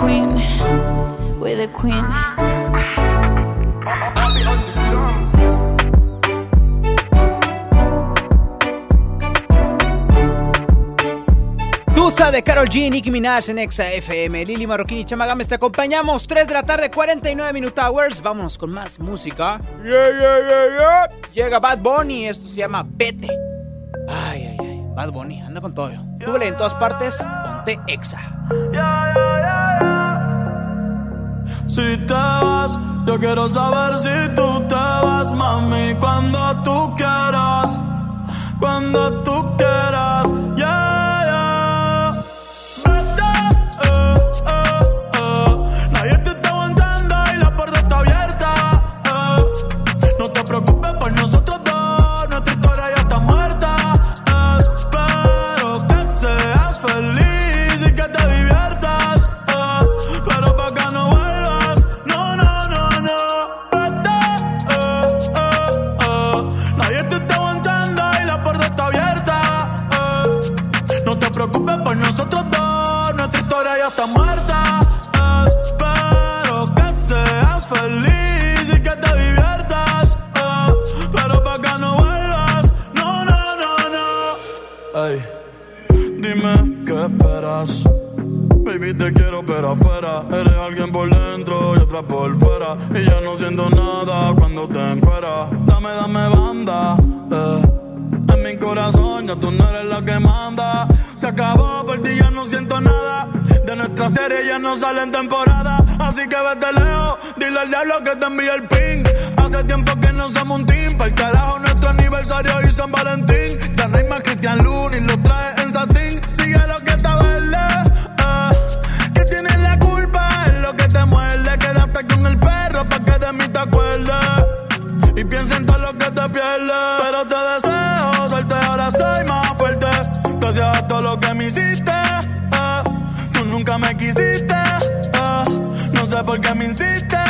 Queen, we're the Queen. Tusa de Carol G, Nicki Minaj en Exa FM. Lili Marroquín y Chamagames te acompañamos. 3 de la tarde, 49 Minute Hours. Vámonos con más música. Yeah, yeah, yeah, yeah. Llega Bad Bunny. Esto se llama Vete. Ay, ay, ay. Bad Bunny, anda con todo. Súbele en todas partes. Ponte Exa. Si te vas, yo quiero saber si tú te vas, mami, cuando tú quieras, cuando tú quieras, envíe el ping Hace tiempo que no somos un team Para el carajo nuestro aniversario y San Valentín Ya no hay más Cristian Luna y lo trae en satín Sigue lo que está verde eh. Que tienes la culpa es lo que te muerde Quédate con el perro pa' que de mí te acuerdes Y piensa en todo lo que te pierdes Pero te deseo suerte, ahora soy más fuerte Gracias a todo lo que me hiciste eh. Tú nunca me quisiste eh. No sé por qué me insiste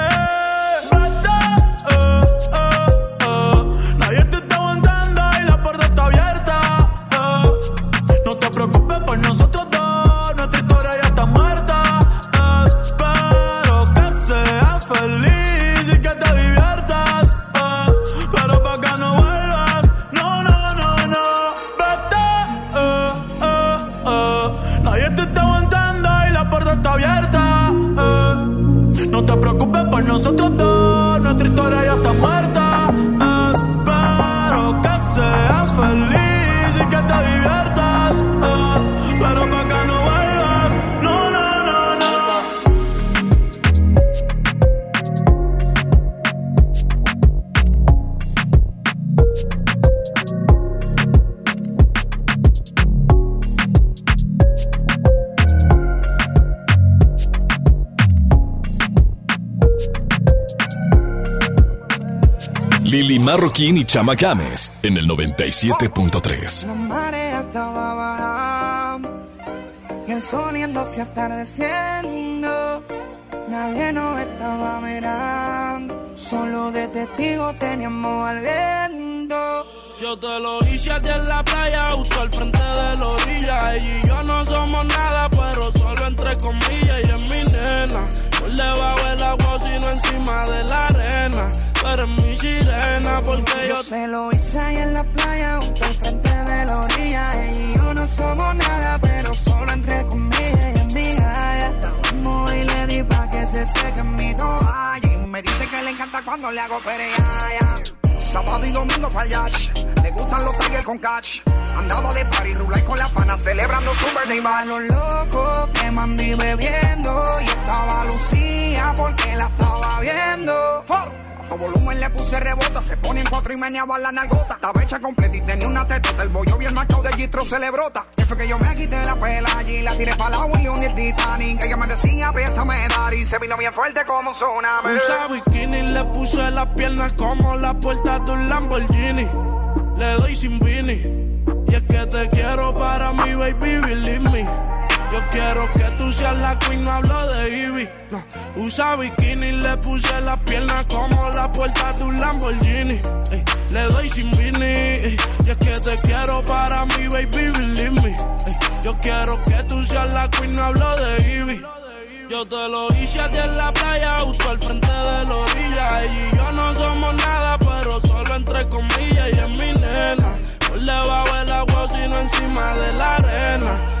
Marroquín y Chama Games en el 97.3. La marea estaba bajando y el sol yéndose atardeciendo. Nadie nos estaba mirando, solo de testigo teníamos al viento. Yo te lo hice a ti en la playa, justo al frente de la orilla. Ella y yo no somos nada, pero solo entre comillas. Ella es mi nena, por debajo del agua, sino encima de la arena. Pero es mi sirena, porque yo Yo se lo hice ahí en la playa, junto al frente de la orilla. Ella y yo no somos nada, pero solo entre comillas. Mi gaya. Vamos y le di pa' que se seque mi toalla. Y me dice que le encanta cuando le hago pereaya. Sábado y domingo yacht. Le gustan los tigres con catch. Andaba de party, rulay con la pana, celebrando su birthday bash. los locos que mandí bebiendo. Y estaba Lucía porque la estaba viendo. A todo volumen le puse rebota, se pone en cuatro y meneaba la nalgota. Estaba hecha completa y tenía una tetota. El bollo bien marcado de Gistro se le brota. Que fue que yo me quité la pela allí, la tiré para la y el Titanic. Ella me decía, préstame dar y se vino bien fuerte como un tsunami. Usa bikini, le puse las piernas como la puerta de un Lamborghini. Le doy sin vini. Y es que te quiero para mi baby, believe me. Yo quiero que tú seas la queen, hablo de Ivy. No. Usa bikini, le puse las piernas como la puerta de un Lamborghini. Le doy sin vini. Y es que te quiero para mi baby, believe me. Yo quiero que tú seas la queen, no hablo de Ivy. Yo te lo hice a ti en la playa, justo al frente de la orilla. Y yo no somos nada, pero solo entre comillas. Ella es mi nena. Por debajo del agua, sino encima de la arena.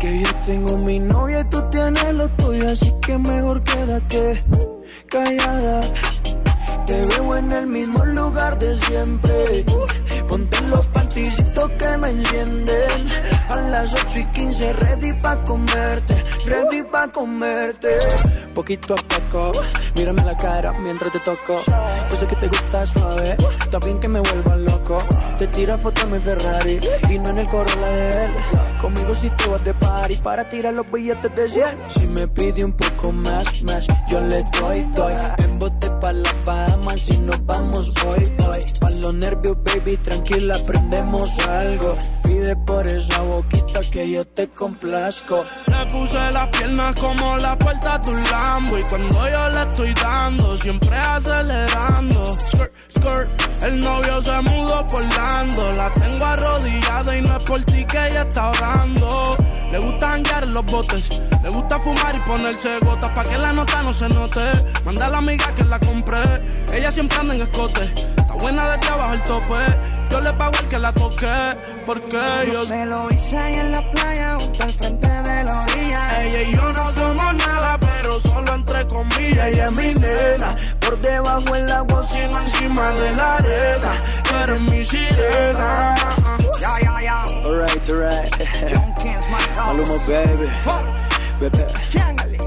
Que yo tengo mi novia y tú tienes lo tuyo, así que mejor quédate callada. Te veo en el mismo lugar de siempre. Ponte los panticitos que me encienden. A las 8 y 15 ready pa' comerte, ready pa' comerte. Poquito a poco, mírame la cara mientras te toco. Yo sé que te gusta suave, también que me vuelva loco. Te tira foto en mi Ferrari y no en el Corolla de él. Conmigo si te vas de party para tirar los billetes de 100. Si me pide un poco más, más, yo le doy, doy. En bote pa' la fama, si nos vamos hoy, hoy. Pa' los nervios, baby, tranquila, aprendemos algo. Por esa boquita que yo te complazco. Le puse las piernas como la puerta de un Lambo Y cuando yo le estoy dando, siempre acelerando. Skirt, skirt, el novio se mudó por Lando. La tengo arrodillada y no es por ti que ella está orando. Le gusta hangar los botes, le gusta fumar y ponerse gotas Pa' que la nota no se note, manda a la amiga que la compré Ella siempre anda en escote, está buena desde abajo el tope Yo le pago el que la toque, porque yo... Se lo hice ahí en la playa, junto al frente de la orilla. Ella y yo no somos nada, pero solo entre comillas. Ella es mi nena, por debajo el agua, sino encima de la arena. Tú eres mi sirena. Ya, ya, ya. Alright, alright. Maluma, baby. Baby.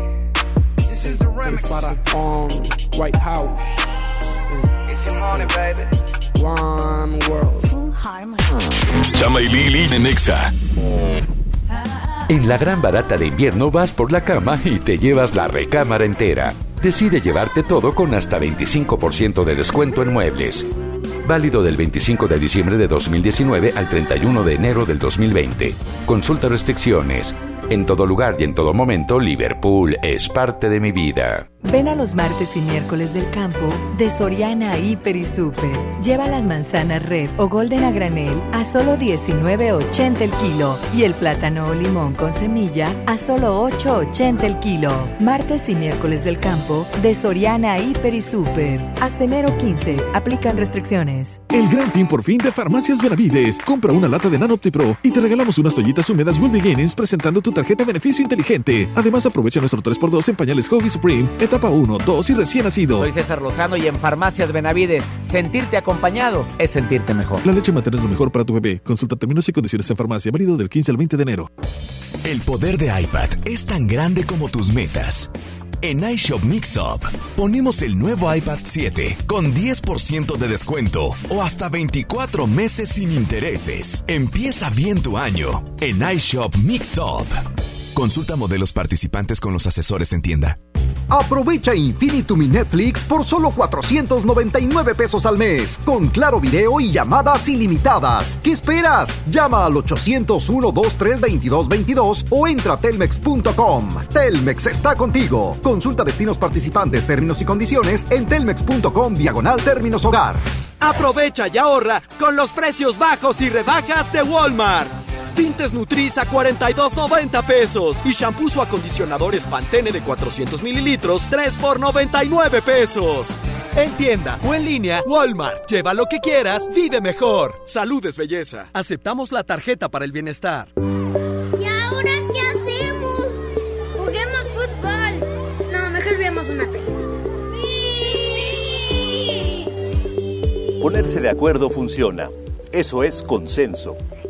This is the remix. Para on White House. It's your money, baby. One world. Chama y Lili en Nexa. En la gran barata de invierno vas por la cama y te llevas la recámara entera. Decide llevarte todo con hasta 25% de descuento en muebles. Válido del 25 de diciembre de 2019 al 31 de enero del 2020. Consulta restricciones. En todo lugar y en todo momento, Liverpool es parte de mi vida. Ven a los martes y miércoles del campo de Soriana Hiper y Super. Lleva las manzanas red o golden a granel a solo 19.80 el kilo y el plátano o limón con semilla a solo 8.80 el kilo. Martes y miércoles del campo de Soriana Hiper y Super. Hasta enero 15. Aplican restricciones. El gran fin por fin de Farmacias Benavides. Compra una lata de Nanoptipro y te regalamos unas toallitas húmedas Will Beginnings presentando tu tarjeta beneficio inteligente. Además aprovecha nuestro 3x2 en pañales Hobby Supreme, etapa 1, 2 y recién nacido. Soy César Lozano y en Farmacias Benavides, sentirte acompañado es sentirte mejor. La leche materna es lo mejor para tu bebé. Consulta términos y condiciones en farmacia, válido del 15 al 20 de enero. El poder de iPad es tan grande como tus metas. En iShop Mixup ponemos el nuevo iPad 7 con 10% de descuento o hasta 24 meses sin intereses. Empieza bien tu año en iShop Mixup. Consulta modelos participantes con los asesores en tienda. Aprovecha Infinitum y Netflix por solo 499 pesos al mes, con claro video y llamadas ilimitadas. ¿Qué esperas? Llama al 801-23222 o entra a telmex.com. Telmex está contigo. Consulta destinos participantes, términos y condiciones en telmex.com diagonal términos hogar. Aprovecha y ahorra con los precios bajos y rebajas de Walmart. Tintes Nutris a 42.90 pesos y shampoos o acondicionadores Pantene de 400 mililitros 3 por 99 pesos. En tienda o en línea, Walmart. Lleva lo que quieras, vive mejor. Salud es belleza. Aceptamos la tarjeta para el bienestar. ¿Y ahora qué hacemos? Juguemos fútbol. No, mejor veamos una película. ¡Sí! Ponerse de acuerdo funciona. Eso es consenso.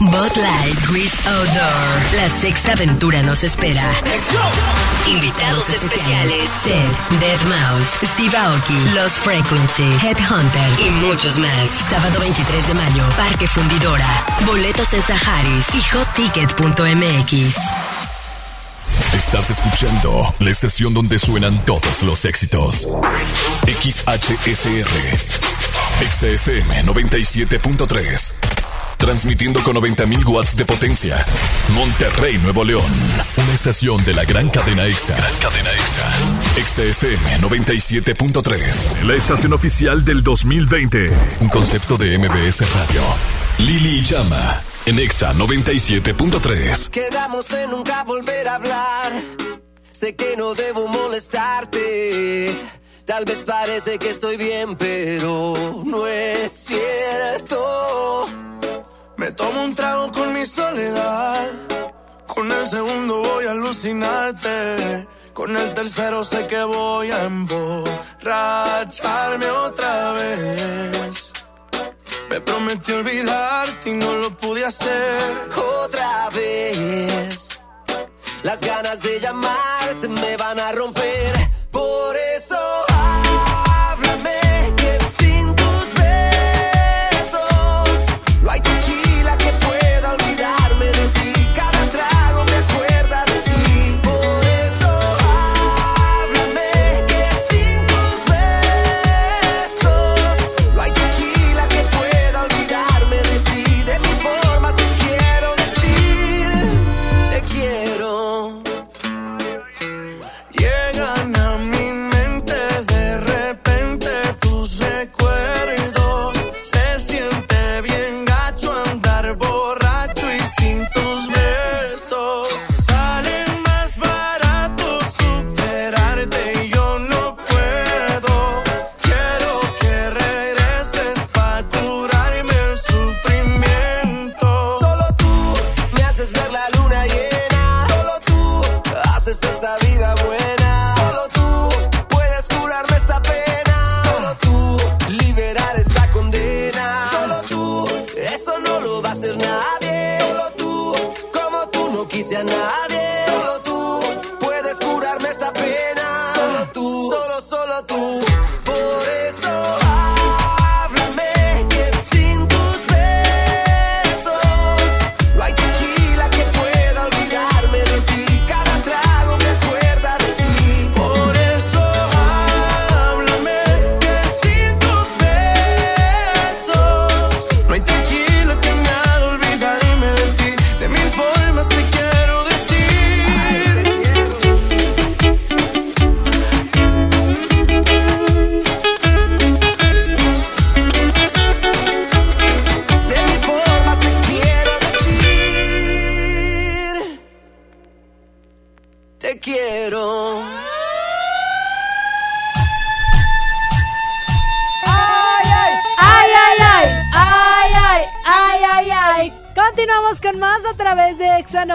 Bot Light Wish Outdoor. La sexta aventura nos espera. Invitados especiales: Seth, Dead Mouse, Steve Aoki, Los Frequencies, Headhunters y muchos más. Sábado 23 de mayo, Parque Fundidora. Boletos en Saharis y hotticket.mx. Estás escuchando la estación donde suenan todos los éxitos. XHSR. XFM 97.3. Transmitiendo con 90.000 watts de potencia. Monterrey, Nuevo León. Una estación de la gran cadena EXA. cadena EXA. XFM 97.3. La estación oficial del 2020. Un concepto de MBS Radio. Lili Llama. En EXA 97.3. Quedamos en nunca volver a hablar. Sé que no debo molestarte. Tal vez parece que estoy bien, pero no es cierto. Me tomo un trago con mi soledad. Con el segundo voy a alucinarte. Con el tercero sé que voy a emborracharme otra vez. Me prometí olvidarte y no lo pude hacer. Otra vez. Las ganas de llamarte me van a romper.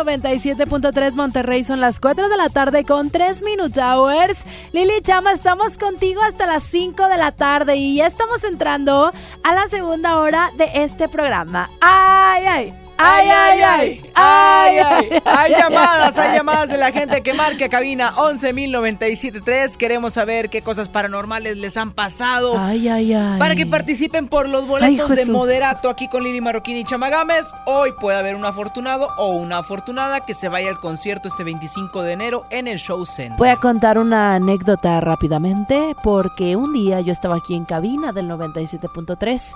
97.3 Monterrey. Son las 4 de la tarde con 3 Minute Hours. Lili Chama, estamos contigo hasta las 5 de la tarde y ya estamos entrando a la segunda hora de este programa. ¡Ay, ay! ¡Ay, ay, ay! ¡Ay, ay! Hay llamadas, hay llamadas de la gente que marca cabina 11.097.3. Queremos saber qué cosas paranormales les han pasado. Ay, ay, ay. Para que participen por los boletos de moderato aquí con Lili Marroquín y Chamagames. Hoy puede haber un afortunado o una afortunada que se vaya al concierto este 25 de enero en el Show Center. Voy a contar una anécdota rápidamente porque un día yo estaba aquí en cabina del 97.3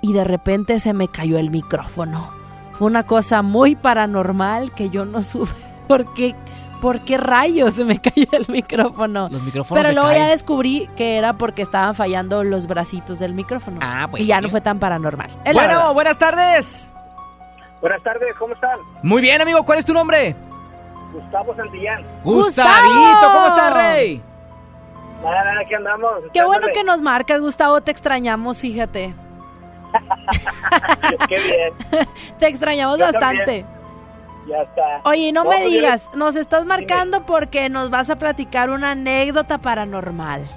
y de repente se me cayó el micrófono. Fue una cosa muy paranormal que yo no supe por qué, por qué rayos se me cayó el micrófono. Los micrófonos Pero se luego ya descubrí que era porque estaban fallando los bracitos del micrófono. Ah, Y ya no fue tan paranormal. Es Bueno, buenas tardes. Buenas tardes, ¿cómo están? Muy bien, amigo. ¿Cuál es tu nombre? Gustavo Santillán. Gustavito, ¿cómo estás, Rey? Nada, nada, aquí andamos. Qué bueno que nos marcas, Gustavo. Te extrañamos, fíjate. Qué bien, Te extrañamos Yo bastante. también. ya está. Oye, no, No, me pues, digas, nos estás marcando porque nos vas a platicar una anécdota paranormal.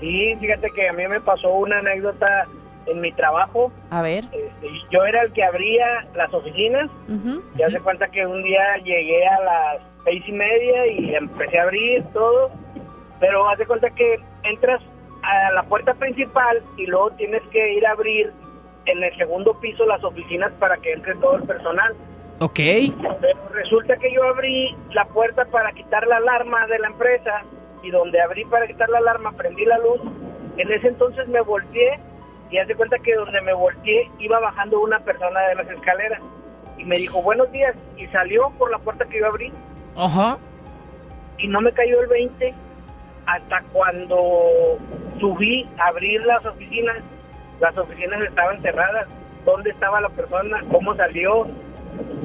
Sí, fíjate que a mí me pasó una anécdota en mi trabajo. A ver. Este, yo era el que abría las oficinas. Ujú. Ya se cuenta que un día llegué a las seis y media y empecé a abrir todo. Pero haz de cuenta que entras a la puerta principal y luego tienes que ir a abrir en el segundo piso las oficinas para que entre todo el personal. Ok. Pero resulta que yo abrí la puerta para quitar la alarma de la empresa y donde abrí para quitar la alarma prendí la luz. En ese entonces me volteé y hace cuenta que donde me volteé iba bajando una persona de las escaleras y me dijo buenos días y salió por la puerta que yo abrí Ajá. y no me cayó el 20 hasta cuando subí a abrir las oficinas las oficinas estaban cerradas, dónde estaba la persona, cómo salió.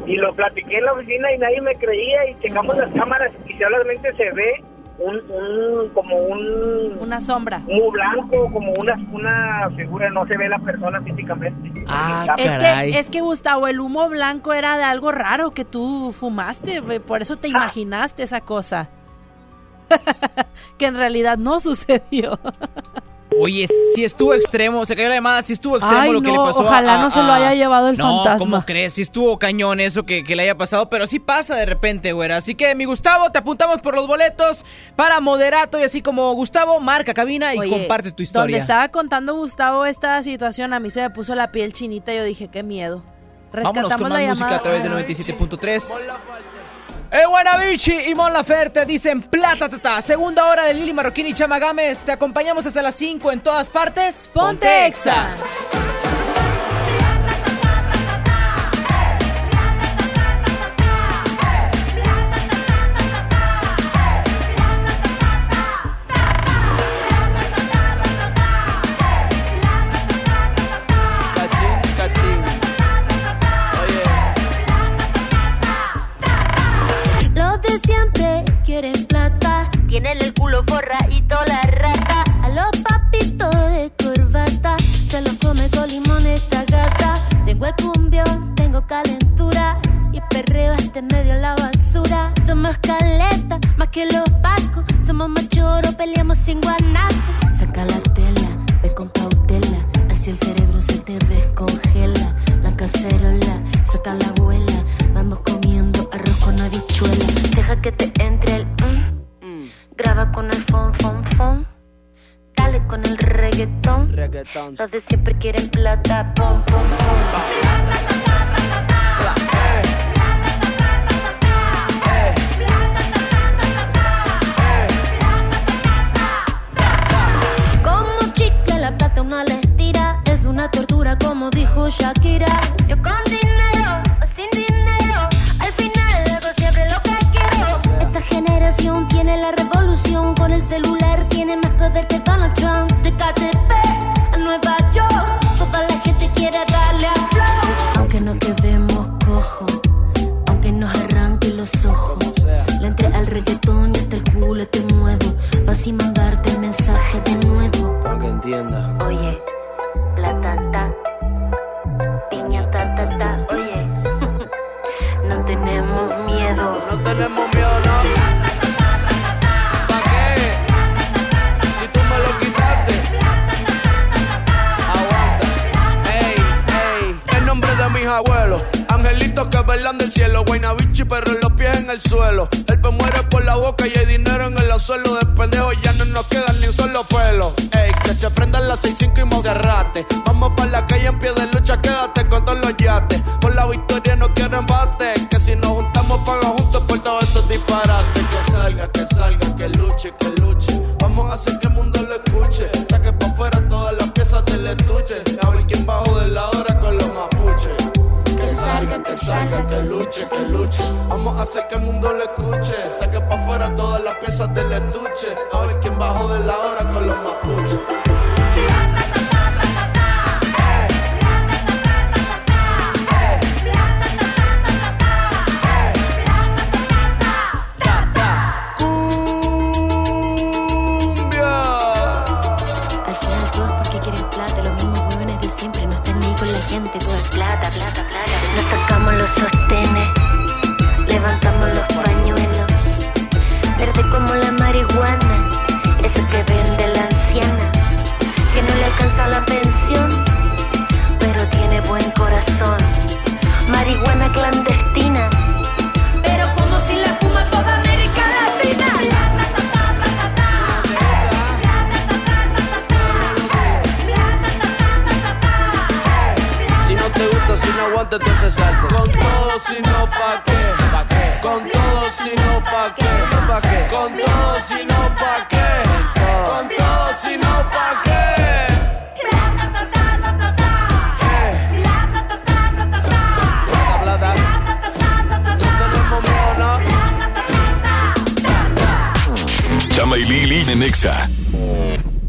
Y lo platiqué en la oficina y nadie me creía y checamos las cámaras y solamente se ve un, como un una sombra. muy blanco como una una figura no se ve la persona físicamente. Ah, es que es que Gustavo el humo blanco era de algo raro que tú fumaste por eso te ah. imaginaste esa cosa. Que en realidad no sucedió. Oye, si estuvo extremo, se cayó la llamada, si estuvo extremo lo que le pasó. Ojalá no se lo haya llevado el no, fantasma. ¿Cómo crees? Si estuvo cañón eso que, le haya pasado, pero sí pasa de repente, güera. Así que, mi Gustavo, te apuntamos por los boletos para moderato y así como Gustavo, marca cabina y comparte tu historia. Donde estaba contando Gustavo esta situación, a mí se me puso la piel chinita y yo dije, qué miedo. Rescatamos Vámonos con más la música llamada. a través de 97.3. El Guanabichi y Mon Laferte dicen plata tata. Segunda hora de Lili Marroquín y Chama Gámez. Te acompañamos hasta las 5 en todas partes. Ponte, Ponte Exa.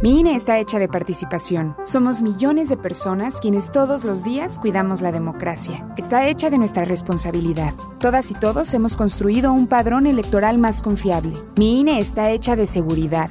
Mi INE está hecha de participación. Somos millones de personas quienes todos los días cuidamos la democracia. Está hecha de nuestra responsabilidad. Todas y todos hemos construido un padrón electoral más confiable. Mi INE está hecha de seguridad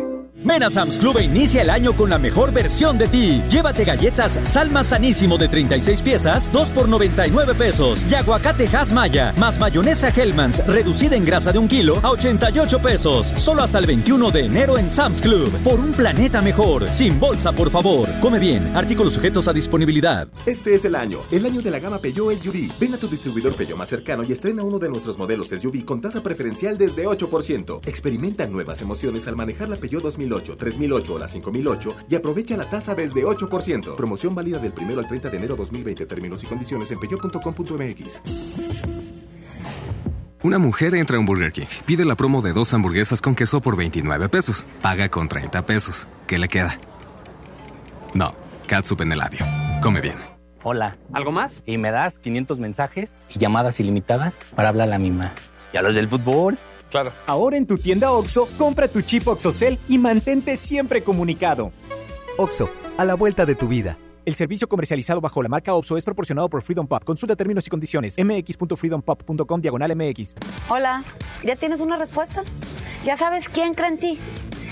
Ven a Sam's Club e inicia el año con la mejor versión de ti. Llévate galletas Salma Sanísimo de 36 piezas, 2 por 99 pesos. Y aguacate Maya, más mayonesa Hellmann's, reducida en grasa de un kilo a 88 pesos. Solo hasta el 21 de enero en Sam's Club. Por un planeta mejor. Sin bolsa, por favor. Come bien. Artículos sujetos a disponibilidad. Este es el año. El año de la gama Peugeot SUV. Ven a tu distribuidor Peugeot más cercano y estrena uno de nuestros modelos SUV con tasa preferencial desde 8%. Experimenta nuevas emociones al manejar la Peugeot 2000 2008, 3008 o la 5008 y aprovecha la tasa desde 8%. Promoción válida del 1 al 30 de enero 2020. Términos y condiciones en peyo.com.mx. Una mujer entra a un Burger King, pide la promo de dos hamburguesas con queso por 29 pesos, paga con 30 pesos. ¿Qué le queda? No, catsup en el labio. Come bien. Hola. ¿Algo más? Y me das 500 mensajes y llamadas ilimitadas para hablar a la misma. ¿Y a los del fútbol? Claro. Ahora en tu tienda OXO, compra tu chip OXOCEL y mantente siempre comunicado. OXO, a la vuelta de tu vida. El servicio comercializado bajo la marca OXO es proporcionado por Freedom Pop. Consulta términos y condiciones. mx.freedompop.com diagonal mx. Hola, ¿ya tienes una respuesta? ¿Ya sabes quién cree en ti?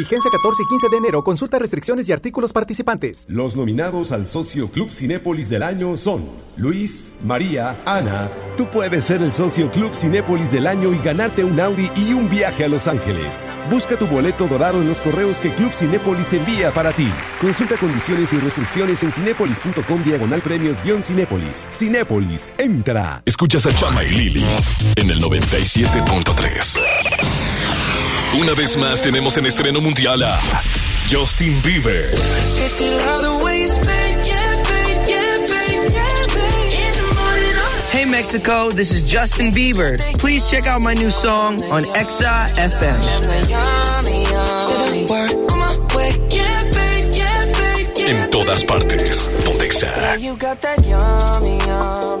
Vigencia 14 y 15 de enero. Consulta restricciones y artículos participantes. Los nominados al socio Club Cinépolis del año son Luis, María, Ana. Tú puedes ser el socio Club Cinépolis del año y ganarte un Audi y un viaje a Los Ángeles. Busca tu boleto dorado en los correos que Club Cinépolis envía para ti. Consulta condiciones y restricciones en cinépolis.com diagonal premios-cinépolis. Cinépolis, entra. Escuchas a Chama y Lili en el 97.3. Una vez más tenemos en estreno mundial a Justin Bieber. Hey Mexico, this is Justin Bieber. Please check out my new song on Exa FM. En todas partes, Pontexa. Yeah, you got that yummy, yum,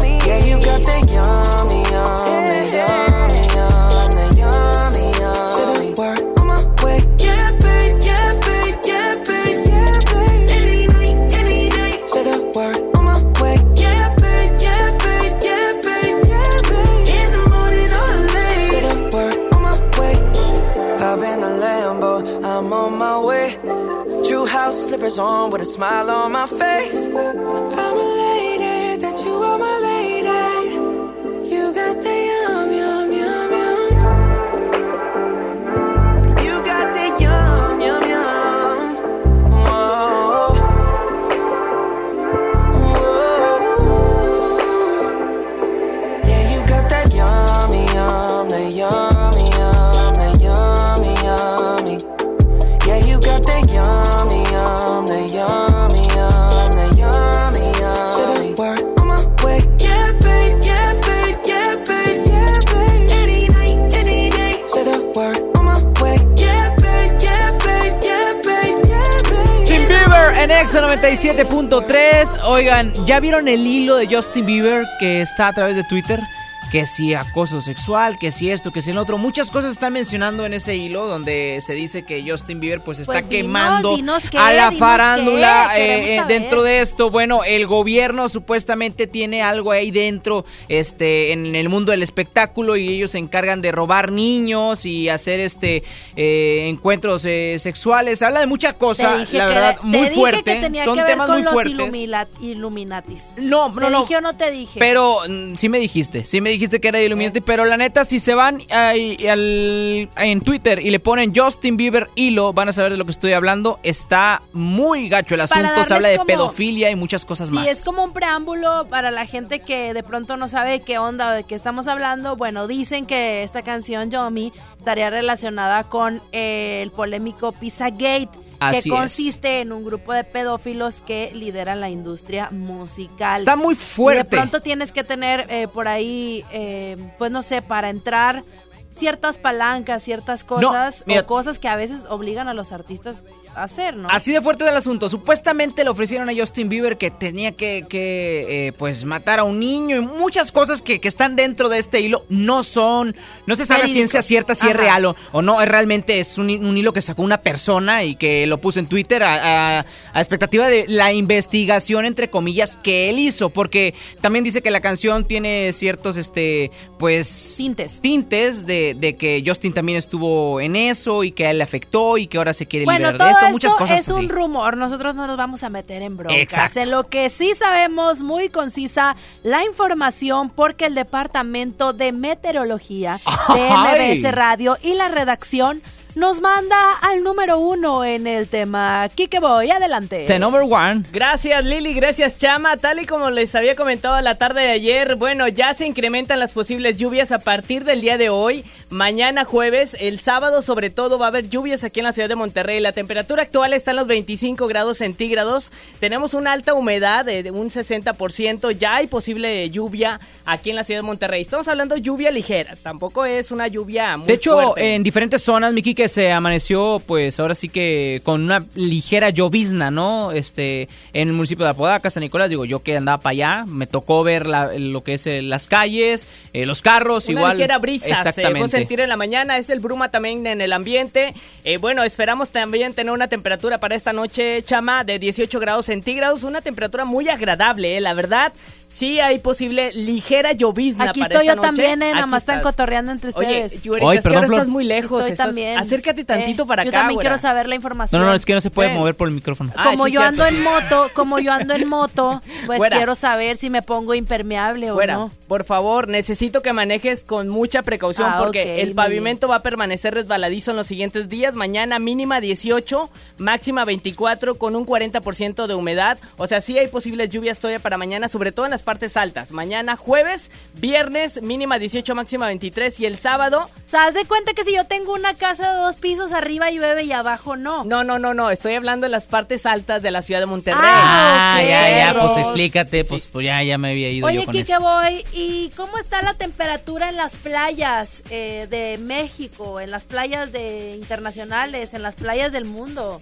Can you stay flexing on me? Yeah, you got that yummy, yummy, yum, yummy. Say the word on my way. Yeah, babe, yeah, babe, yeah, babe, yeah, babe. Any night, any night. Say the word on my way. Yeah, babe, yeah, babe, yeah, babe, yeah, babe. In the morning or late. Say the word on my way. Hop in the Lambo, I'm on my way. True house slippers on with a smile on my face. I'm Exa 97.3. Oigan, ¿ya vieron el hilo de Justin Bieber que está a través de Twitter? Que si acoso sexual, que si esto, que si el otro. Muchas cosas están mencionando en ese hilo donde se dice que Justin Bieber pues está Pues dinos, quemando dinos qué, a la farándula qué, eh, eh, dentro de esto. Bueno, el gobierno supuestamente tiene algo ahí dentro este en el mundo del espectáculo y ellos se encargan de robar niños y hacer este eh, encuentros eh, sexuales. Habla de mucha cosa, la verdad, muy fuerte. Son temas muy fuertes. Illuminatis. No, no, ¿Te no. dije o no te dije? Pero mm, sí me dijiste, sí me dijiste que era de Illuminati, pero la neta, si se van ahí al- en Twitter y le ponen Justin Bieber hilo, van a saber de lo que estoy hablando. Está muy gacho el asunto, se habla de como- pedofilia y muchas cosas más. es como un preámbulo para la gente que de pronto no sabe qué onda o de qué estamos hablando. Bueno, dicen que esta canción, Yomi, estaría relacionada con eh, el polémico Pizzagate, Así que es. consiste en un grupo de pedófilos que lideran la industria musical. Está muy Y de fuerte. pronto tienes que tener eh, por ahí, eh, pues no sé, para entrar ciertas palancas, ciertas cosas mira. o cosas que a veces obligan a los artistas hacer, ¿no? Así de fuerte del asunto. Supuestamente le ofrecieron a Justin Bieber que tenía que, que, eh, pues matar a un niño y muchas cosas que, que están dentro de este hilo no son, no se sabe a ciencia cierta si es real o, o no. Es realmente es un, un hilo que sacó una persona y que lo puso en Twitter a, a- a expectativa de la investigación entre comillas que él hizo, porque también dice que la canción tiene ciertos, este, pues tintes, tintes de, de que Justin también estuvo en eso y que a él le afectó y que ahora se quiere Bueno, liberar de esto, esto muchas cosas es así. un rumor, nosotros no nos vamos a meter en broncas. Exacto. En lo que sí sabemos muy concisa la información porque el Departamento de Meteorología de ¡Ay! MBS Radio y la redacción nos manda al número uno en el tema. Kike Boy, adelante. The number one. Gracias Lili, gracias Chama. Tal y como les había comentado la tarde de ayer, bueno, ya se incrementan las posibles lluvias a partir del día de hoy. Mañana jueves, el sábado sobre todo va a haber lluvias aquí en la ciudad de Monterrey. La temperatura actual está en los 25 grados centígrados. Tenemos una alta humedad de, un 60%. Ya hay posible lluvia aquí en la ciudad de Monterrey. Estamos hablando de lluvia ligera. Tampoco es una lluvia muy De hecho, fuerte. en diferentes zonas, Miki, que se amaneció, pues ahora sí que con una ligera llovizna, ¿no? Este, en el municipio de Apodaca, San Nicolás, digo, yo que andaba para allá, me tocó ver la- lo que es eh, las calles, eh, los carros, Una igual. ligera brisa Exactamente. Sentir en la mañana, es el bruma también en el ambiente. Eh, bueno, esperamos también tener una temperatura para esta noche, Chama, de 18 grados centígrados, una temperatura muy agradable, eh, la verdad. Sí hay posible ligera llovizna Aquí para estoy esta yo noche. también, eh, nada más están cotorreando entre Oye, ustedes. Yurika, Ay, es que perdón, ahora Flor. estás muy lejos. Estoy estás- también. Acércate tantito Eh, para yo acá, también güera. quiero saber la No, información. no, no, es que no se puede Ven. mover por el micrófono. Ah, como sí, yo cierto, ando sí. en moto, como yo ando en moto, pues quiero saber si me pongo impermeable o no. por favor, necesito que manejes con mucha precaución Ah, porque ok, el muy pavimento va a permanecer resbaladizo en los siguientes días. Mañana mínima 18, máxima 24 con un 40% de humedad. O sea, sí hay posibles lluvias todavía para mañana, sobre todo en las partes altas. Mañana jueves, viernes mínima 18, máxima 23 y el sábado... O sea, haz de cuenta que si yo tengo una casa de dos pisos, arriba llueve y abajo no. No, no, no, no, estoy hablando de las partes altas de la ciudad de Monterrey. Ah, Ah, ya, ya, pues Sí. explícate, pues, pues ya, ya me había ido Oye, yo con Kike eso. Boy, ¿y cómo está la temperatura en las playas eh, de México, en las playas de internacionales, en las playas del mundo?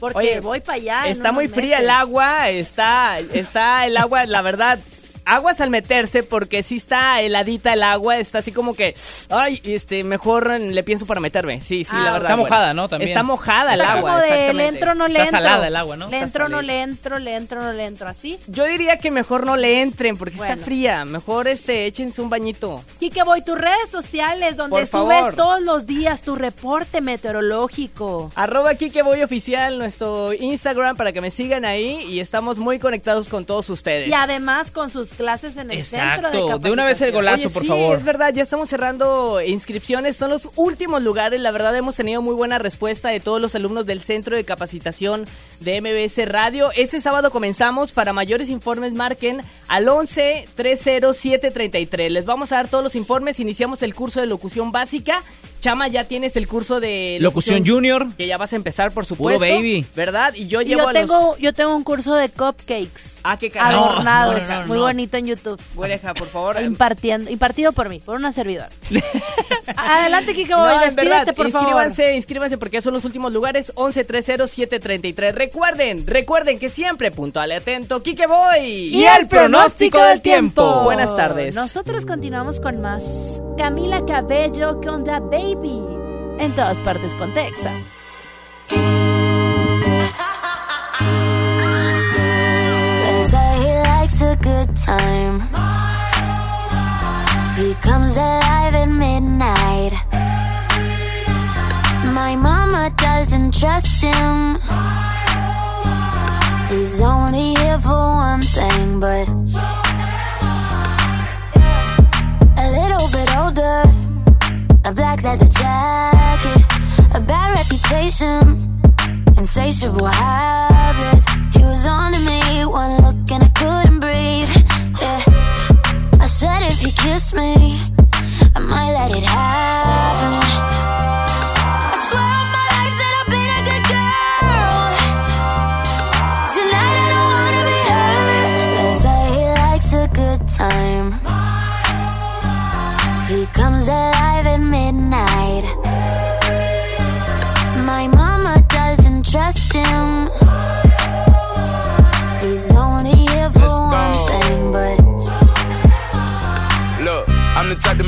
Porque Oye, voy para allá. en Está muy fría el agua, está, está el agua, la verdad. Aguas al meterse porque sí está heladita el agua, está así como que, ay, este, mejor le pienso para meterme. Sí, sí, Ah, la verdad. Está mojada, ¿no? También. Está mojada el Está agua, como de le exactamente. entro, no le Está entro. salada el agua, ¿no? Le Está entro, no le entro, le entro, no le entro. ¿Así? Yo diría que mejor no le entren porque está fría. Mejor este, échense un bañito. Kike Boy, tus redes sociales donde Por subes favor. todos los días tu reporte meteorológico. Arroba Kike Boy Oficial, nuestro Instagram, para que me sigan ahí y estamos muy conectados con todos ustedes. Y además con sus clases en el centro de Exacto, de una vez el capacitación. golazo, Oye, por sí, favor. Es verdad, ya estamos cerrando inscripciones. Son los últimos lugares. La verdad, hemos tenido muy buena respuesta de todos los alumnos del Centro de Capacitación de MBS Radio. Este sábado comenzamos. Para mayores informes, marquen al 11 30 733. Les vamos a dar todos los informes. Iniciamos el curso de locución básica. Chama, ya tienes el curso de Locución Junior. Que ya vas a empezar, por supuesto. baby. ¿Verdad? Y yo llevo yo a los- tengo, yo tengo un curso de cupcakes. Ah, qué carajo. Adornados, No, no, no, muy bonito en YouTube. Güereja, por favor. Impartiendo, impartido por mí, por una servidora. Adelante, Kike Boy, No, en despídete, verdad, por favor. inscríbanse, inscríbanse porque son los últimos lugares 1130-733. Recuerden, recuerden que siempre puntual y atento, Kike Boy. Y el pronóstico del tiempo. Buenas tardes. Nosotros continuamos con más. Camila Cabello con The Baby. En todas partes con Texa. A good time. He comes alive at midnight. My mama doesn't trust him. He's only here for one thing, but A black leather jacket, a bad reputation insatiable habits. He was on to me, one look and I couldn't breathe. Yeah, I said if he kissed me, I might let it happen.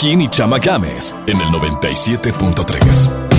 Marroquín y Chama Games en el 97.3.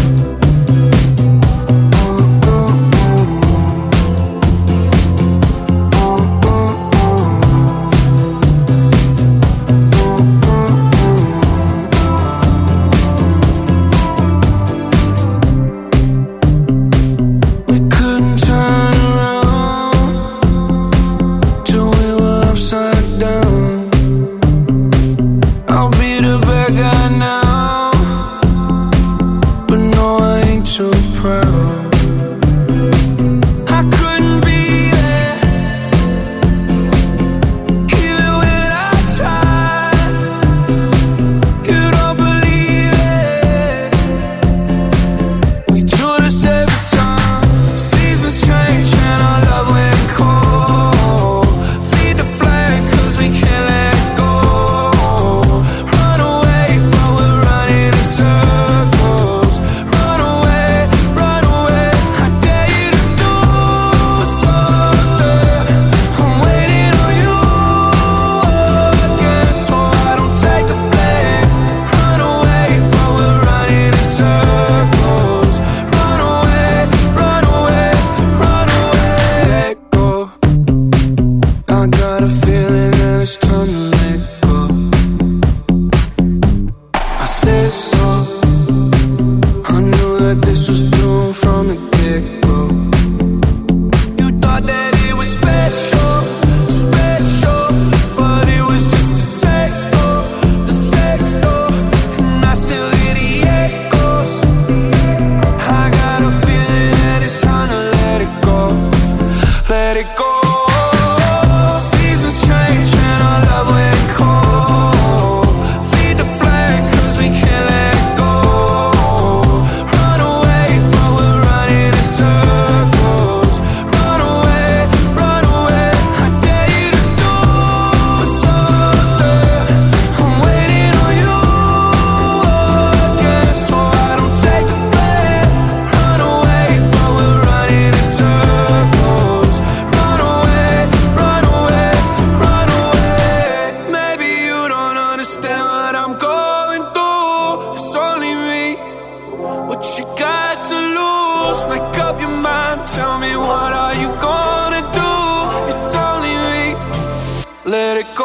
Let it go.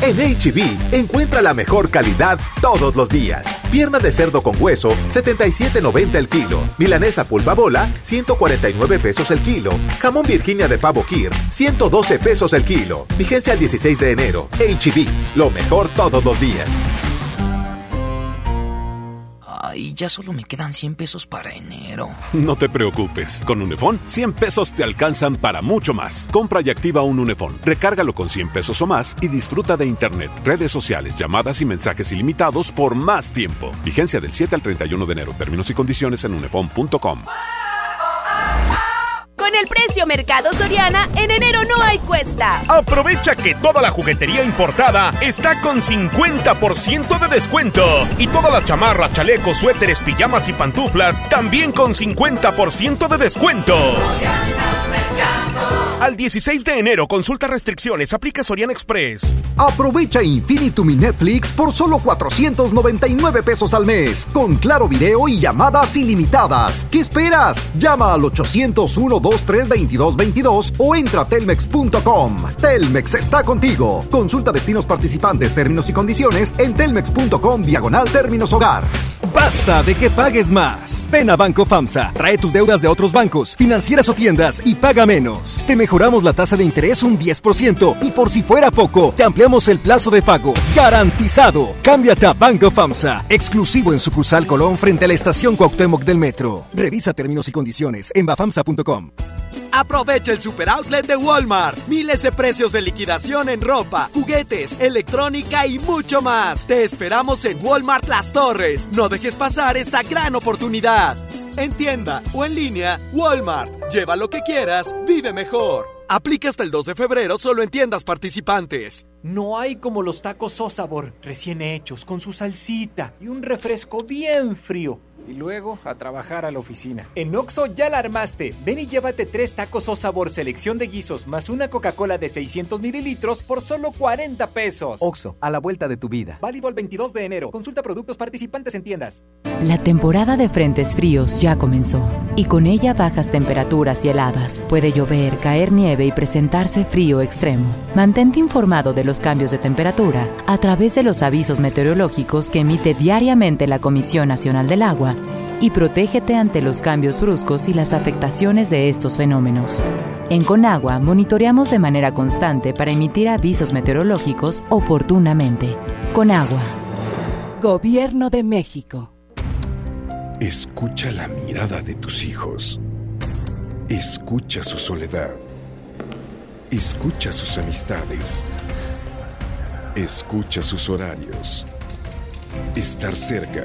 En HB, encuentra la mejor calidad todos los días. Pierna de cerdo con hueso, 77.90 el kilo. Milanesa pulpa bola, 149 pesos el kilo. Jamón Virginia de pavo Kir, 112 pesos el kilo. Vigencia el 16 de enero. HB, lo mejor todos los días. Ay, ya solo me quedan 100 pesos para enero. No te preocupes, con Unifón 100 pesos te alcanzan para mucho más. Compra y activa un Unifón, recárgalo con 100 pesos o más y disfruta de internet, redes sociales, llamadas y mensajes ilimitados por más tiempo. Vigencia del 7 al 31 de enero. Términos y condiciones en unifón.com. Con el precio Mercado Soriana, en enero no hay cuesta. Aprovecha que toda la juguetería importada está con 50% de descuento. Y todas las chamarras, chalecos, suéteres, pijamas y pantuflas también con 50% de descuento. Al 16 de enero, consulta restricciones, aplica Soriana Express. Aprovecha Infinitum y Netflix por solo 499 pesos al mes, con claro video y llamadas ilimitadas. ¿Qué esperas? Llama al 801-2322-22 o entra a telmex.com. Telmex está contigo. Consulta destinos participantes, términos y condiciones en telmex.com diagonal términos hogar. Basta de que pagues más. Ven a Banco FAMSA, trae tus deudas de otros bancos, financieras o tiendas y paga menos. Te mejoramos la tasa de interés un 10% y por si fuera poco, te ampliamos el plazo de pago. Garantizado. Cámbiate a Banco FAMSA, exclusivo en sucursal Colón frente a la estación Cuauhtémoc del Metro. Revisa términos y condiciones en bafamsa.com. Aprovecha el super outlet de Walmart. Miles de precios de liquidación en ropa, juguetes, electrónica y mucho más. Te esperamos en Walmart Las Torres. No dejes pasar esta gran oportunidad. En tienda o en línea, Walmart. Lleva lo que quieras, vive mejor. Aplica hasta el 2 de febrero solo en tiendas participantes. No hay como los tacos sabor, recién hechos, con su salsita y un refresco bien frío. Y luego a trabajar a la oficina. En Oxo ya la armaste. Ven y llévate tres tacos o sabor selección de guisos más una Coca-Cola de 600 mililitros por solo 40 pesos. Oxo, a la vuelta de tu vida. Válido el 22 de enero. Consulta productos participantes en tiendas. La temporada de frentes fríos ya comenzó y con ella bajas temperaturas y heladas. Puede llover, caer nieve y presentarse frío extremo. Mantente informado de los cambios de temperatura a través de los avisos meteorológicos que emite diariamente la Comisión Nacional del Agua y protégete ante los cambios bruscos y las afectaciones de estos fenómenos. En Conagua monitoreamos de manera constante para emitir avisos meteorológicos oportunamente. Conagua. Gobierno de México. Escucha la mirada de tus hijos. Escucha su soledad. Escucha sus amistades. Escucha sus horarios. Estar cerca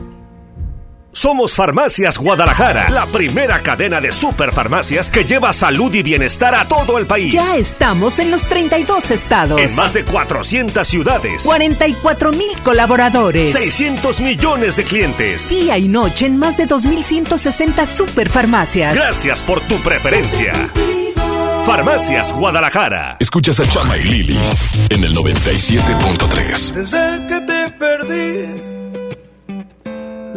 Somos Farmacias Guadalajara, la primera cadena de superfarmacias que lleva salud y bienestar a todo el país. Ya estamos en los 32 estados. En más de 400 ciudades. 44 mil colaboradores. 600 millones de clientes. Día y noche en más de 2.160 superfarmacias. Gracias por tu preferencia. Farmacias Guadalajara. Escuchas a Chama y Lili en el 97.3. Desde que te perdí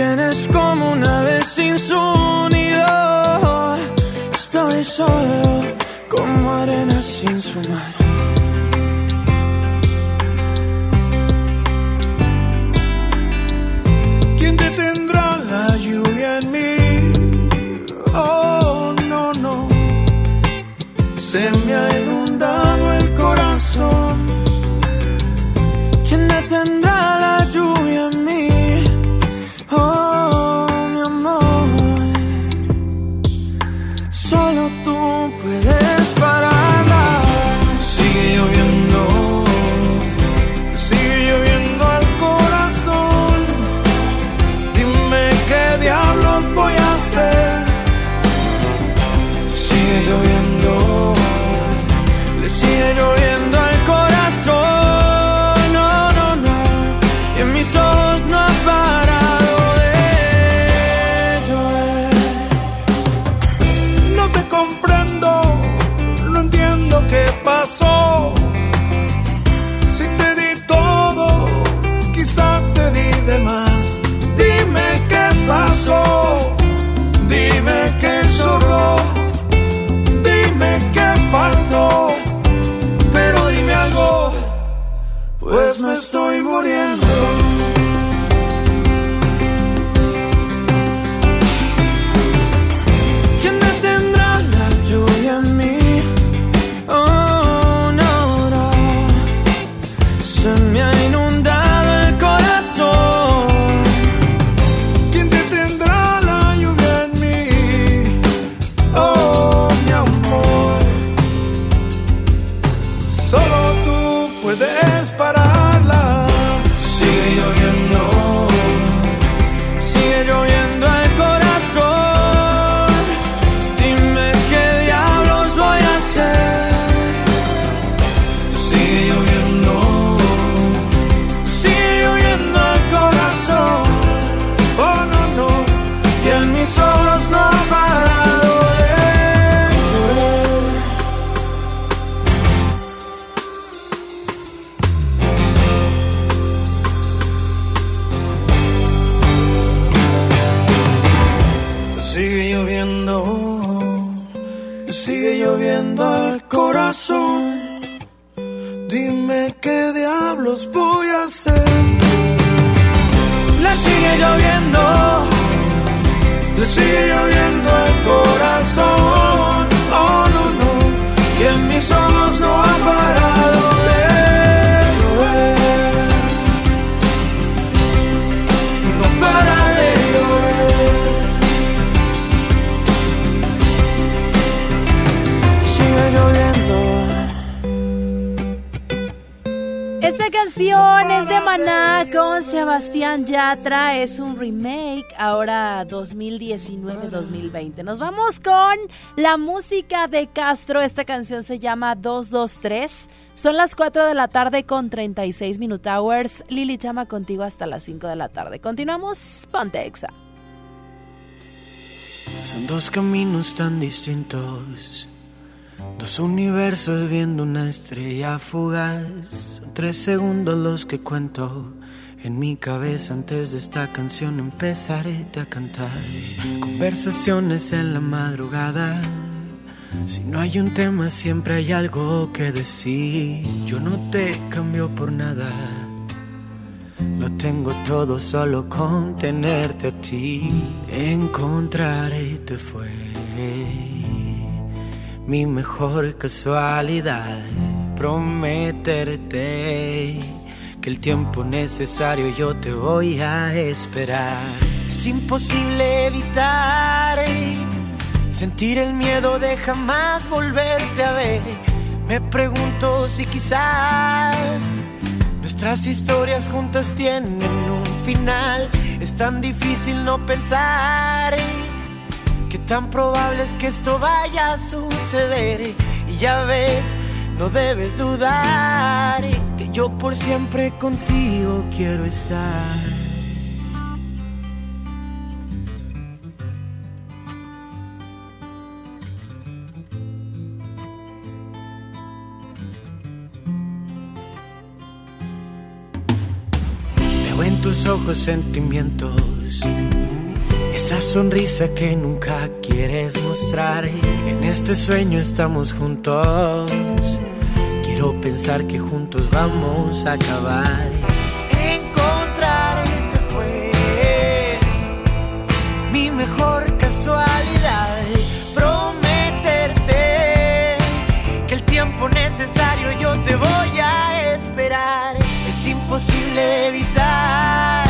tienes como una vez sin su nido. Estoy solo como arena sin su mar. Estoy muriendo. 2019-2020. Nos vamos con la música de Castro, esta canción se llama 223. Son las 4 de la tarde con 36 Minute Hours. Lili llama contigo hasta las 5 de la tarde. Continuamos, ponte exa. Son dos caminos tan distintos, dos universos viendo una estrella fugaz. Son tres segundos los que cuento en mi cabeza antes de esta canción empezaré a cantar. Conversaciones en la madrugada. Si no hay un tema siempre hay algo que decir. Yo no te cambio por nada. Lo tengo todo solo con tenerte a ti. Encontrarte fue mi mejor casualidad. Prometerte que el tiempo necesario yo te voy a esperar. Es imposible evitar sentir el miedo de jamás volverte a ver. Me pregunto si quizás Nuestras historias juntas tienen un final. Es tan difícil no pensar que tan probable es que esto vaya a suceder. Y ya ves, no debes dudar yo por siempre contigo quiero estar. Veo en tus ojos sentimientos, esa sonrisa que nunca quieres mostrar. En este sueño estamos juntos, quiero pensar que juntos vamos a acabar. Encontrarte fue mi mejor casualidad. Prometerte que el tiempo necesario yo te voy a esperar. Es imposible evitar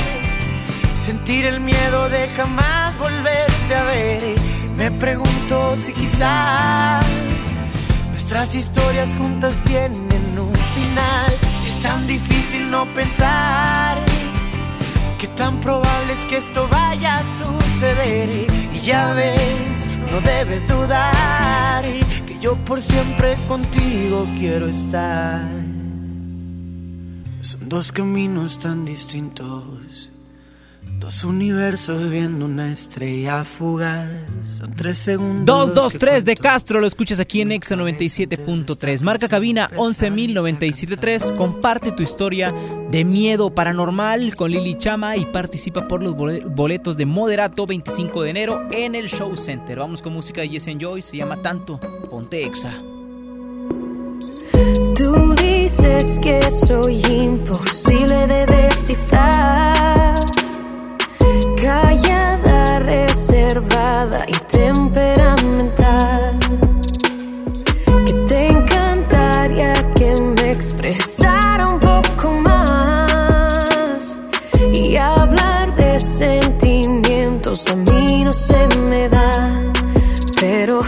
sentir el miedo de jamás volverte a ver. Me pregunto si quizás nuestras historias juntas tienen un final. Es tan difícil no pensar que tan probable es que esto vaya a suceder. Y ya ves, no debes dudar que yo por siempre contigo quiero estar. Son dos caminos tan distintos. Dos universos viendo una estrella fugaz. Son tres segundos. 223 de Castro, lo escuchas aquí en Exa 97.3. Marca cabina 11.097.3. Comparte tu historia de miedo paranormal con Lili Chama y participa por los bole- boletos de Moderato 25 de enero en el Show Center. Vamos con música de Yes Enjoy, se llama Tanto. Ponte Exa. Tú dices que soy imposible de descifrar. Callada, reservada y temperamental. Que te encantaría que me expresara un poco más. Y hablar de sentimientos a mí no se me da. Pero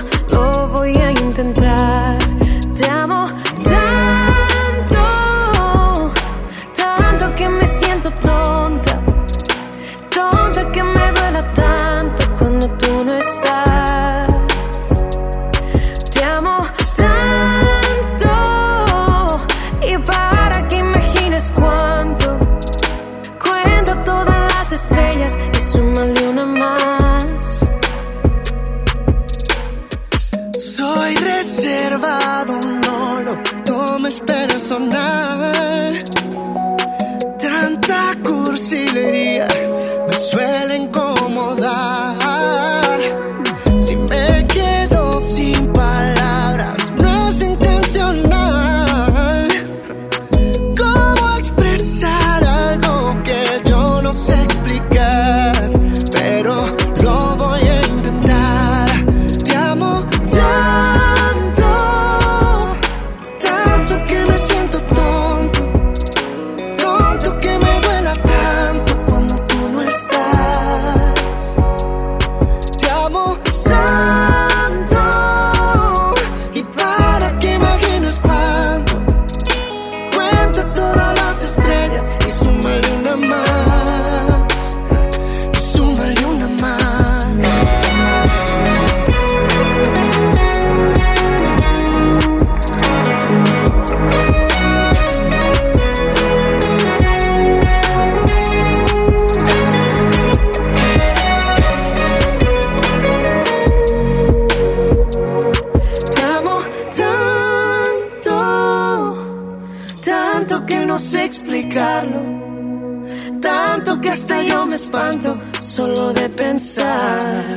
solo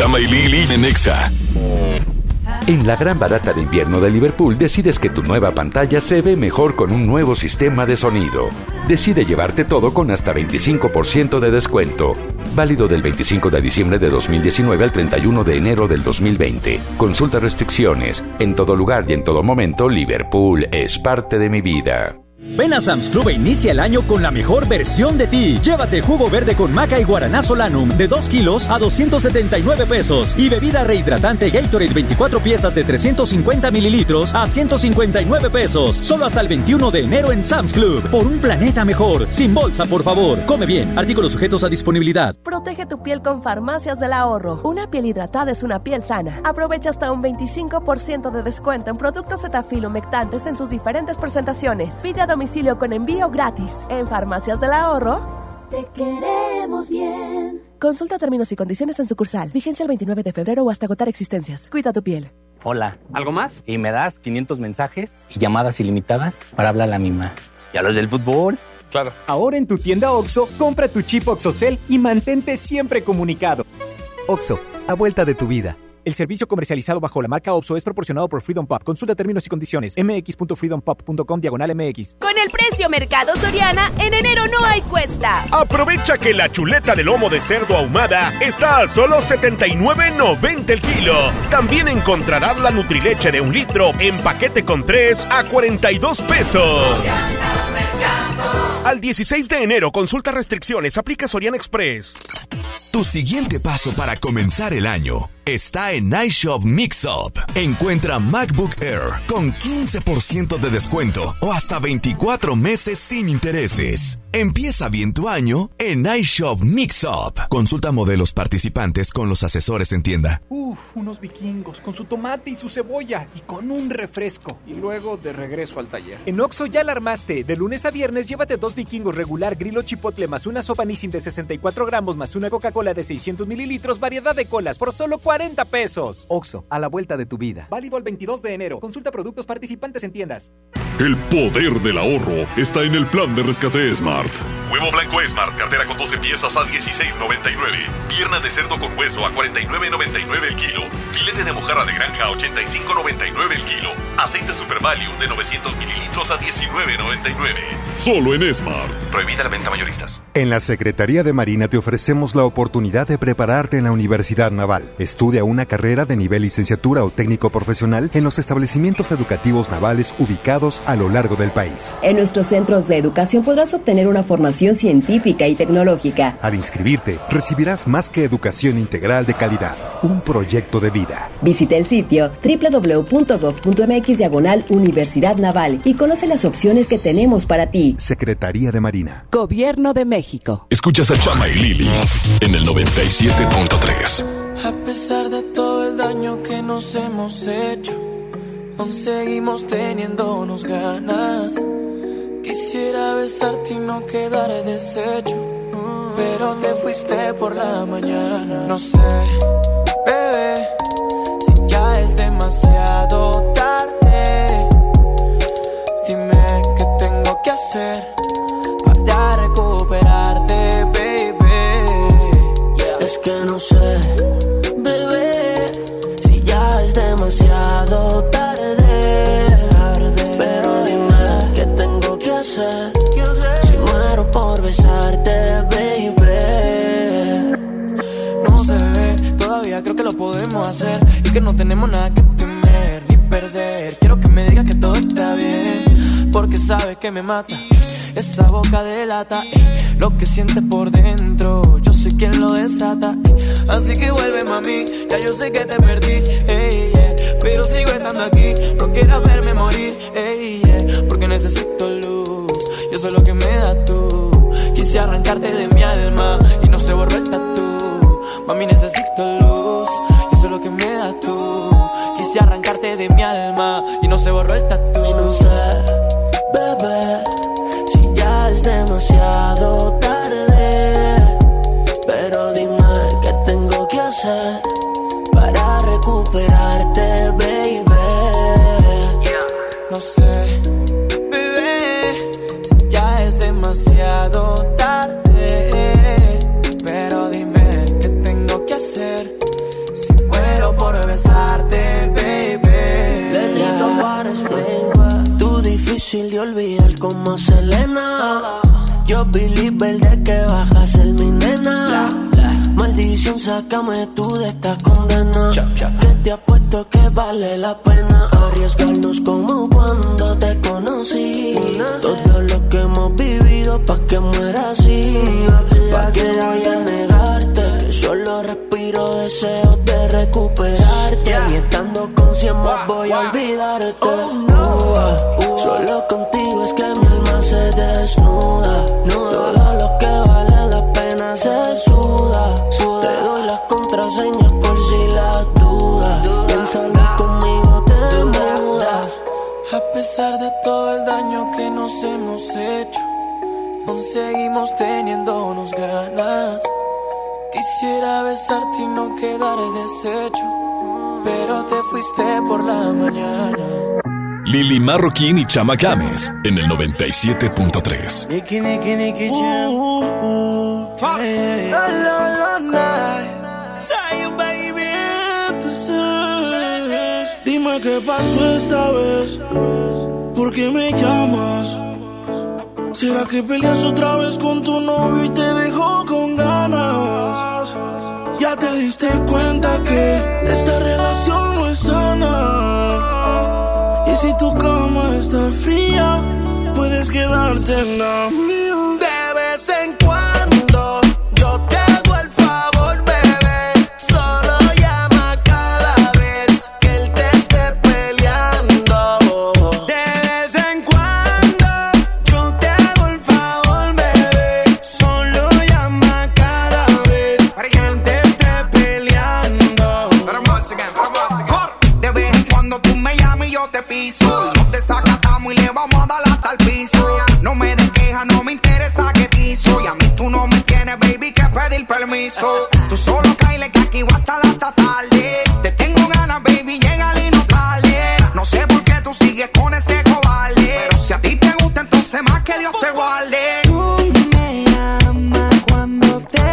Chama y Nexa. En la gran barata de invierno de Liverpool decides que tu nueva pantalla se ve mejor con un nuevo sistema de sonido. Decide llevarte todo con hasta 25% de descuento. Válido del 25 de diciembre de 2019 al 31 de enero del 2020. Consulta restricciones. En todo lugar y en todo momento, Liverpool es parte de mi vida. Ven a Sam's Club e inicia el año con la mejor versión de ti. Llévate jugo verde con maca y guaraná solanum de 2 kilos a 279 pesos. Y bebida rehidratante Gatorade 24 piezas de 350 mililitros a 159 pesos. Solo hasta el 21 de enero en Sam's Club. Por un planeta mejor. Sin bolsa, por favor. Come bien. Artículos sujetos a disponibilidad. Protege tu piel con Farmacias del Ahorro. Una piel hidratada es una piel sana. Aprovecha hasta un 25% de descuento en productos Cetaphil humectantes en sus diferentes presentaciones. Pide domicilio con envío gratis. En Farmacias del Ahorro. Te queremos bien. Consulta términos y condiciones en sucursal. Vigencia el 29 de febrero o hasta agotar existencias. Cuida tu piel. Hola. ¿Algo más? Y me das 500 mensajes y llamadas ilimitadas para hablar a la misma. ¿Y a los del fútbol? Claro. Ahora en tu tienda OXO, compra tu chip OXOCEL y mantente siempre comunicado. Oxo, a vuelta de tu vida. El servicio comercializado bajo la marca OXO es proporcionado por Freedom Pop. Consulta términos y condiciones. mx.freedompop.com diagonal mx. Con el precio Mercado Soriana, en enero no hay cuesta. Aprovecha que la chuleta de lomo de cerdo ahumada está a solo 79.90 el kilo. También encontrarás la Nutrileche de un litro en paquete con 3 a 42 pesos. Al 16 de enero, consulta restricciones, aplica Soriana Express. Tu siguiente paso para comenzar el año está en iShop Mixup. Encuentra MacBook Air con 15% de descuento o hasta 24 meses sin intereses. Empieza bien tu año en iShop Mixup. Consulta modelos participantes con los asesores en tienda. Uf, unos vikingos con su tomate y su cebolla y con un refresco. Y luego de regreso al taller. En Oxo ya la armaste. De lunes a viernes llévate dos vikingos regular, grilo chipotle más una sopa Nissin de 64 gramos más una Coca-Cola de 600 mililitros, variedad de colas por solo 40 pesos. Oxo, a la vuelta de tu vida. Válido el 22 de enero. Consulta productos participantes en tiendas. El poder del ahorro está en el plan de rescate Smart. Huevo blanco Smart, cartera con 12 piezas a 16.99. Pierna de cerdo con hueso a 49.99 el kilo. Filete de mojarra de granja a 85.99 el kilo. Aceite Super Value de 900 mililitros a 19.99. Solo en Smart. Prohibida la venta mayoristas. En la Secretaría de Marina te ofrecemos la oportunidad de prepararte en la Universidad Naval. Estudia una carrera de nivel licenciatura o técnico profesional en los establecimientos educativos navales ubicados a lo largo del país. En nuestros centros de educación podrás obtener una formación científica y tecnológica. Al inscribirte, recibirás más que educación integral de calidad, un proyecto de vida. Visita el sitio www.gov.mx diagonal Universidad Naval y conoce las opciones que tenemos para ti. Secretaría de Marina. Gobierno de México. Escuchas a Chama y Lili en el 97.3. A pesar de todo el daño que nos hemos hecho, aún seguimos teniéndonos ganas. Quisiera besarte y no quedar deshecho, pero te fuiste por la mañana. No sé, bebé, si ya es demasiado tarde. Me mata esa boca delata eh, lo que sientes por dentro. Yo soy quien lo desata. eh, así que vuelve, mami. Ya yo sé que te perdí. ey, yeah, pero sigo estando aquí. No quieras verme morir. ey, yeah, porque necesito luz. Y eso es lo que me das tú. Quise arrancarte de mi alma y no se borró el tatu. Mami, necesito luz. Y eso es lo que me das tú. Quise arrancarte de mi alma y no se borró el tatu. Demasiado tarde. Sácame tú de esta condena. Que te apuesto que vale la pena arriesgarnos como cuando te conocí. Todo lo que hemos vivido pa' que muera así. Pa' que voy a negarte. Que solo respiro deseos de recuperarte. Ni estando con cien más voy a olvidarte. Por la mañana. Lili Marroquín y Chama Games en el 97.3. Nicky, Nicky, Nicky Jam. La, la, la, night. Say, baby, entonces Dime qué pasó esta vez ¿Por qué me llamas? ¿Será que peleas otra vez con tu novio y te dejó diste cuenta que esta relación no es sana. Y si tu cama está fría Puedes quedarte en la mía permiso. Tú solo caile que aquí va a estar hasta tarde. Te tengo ganas, baby, llega y no tarde. No sé por qué tú sigues con ese cobarde. Pero si a ti te gusta, entonces más que Dios te guarde. me llamas cuando te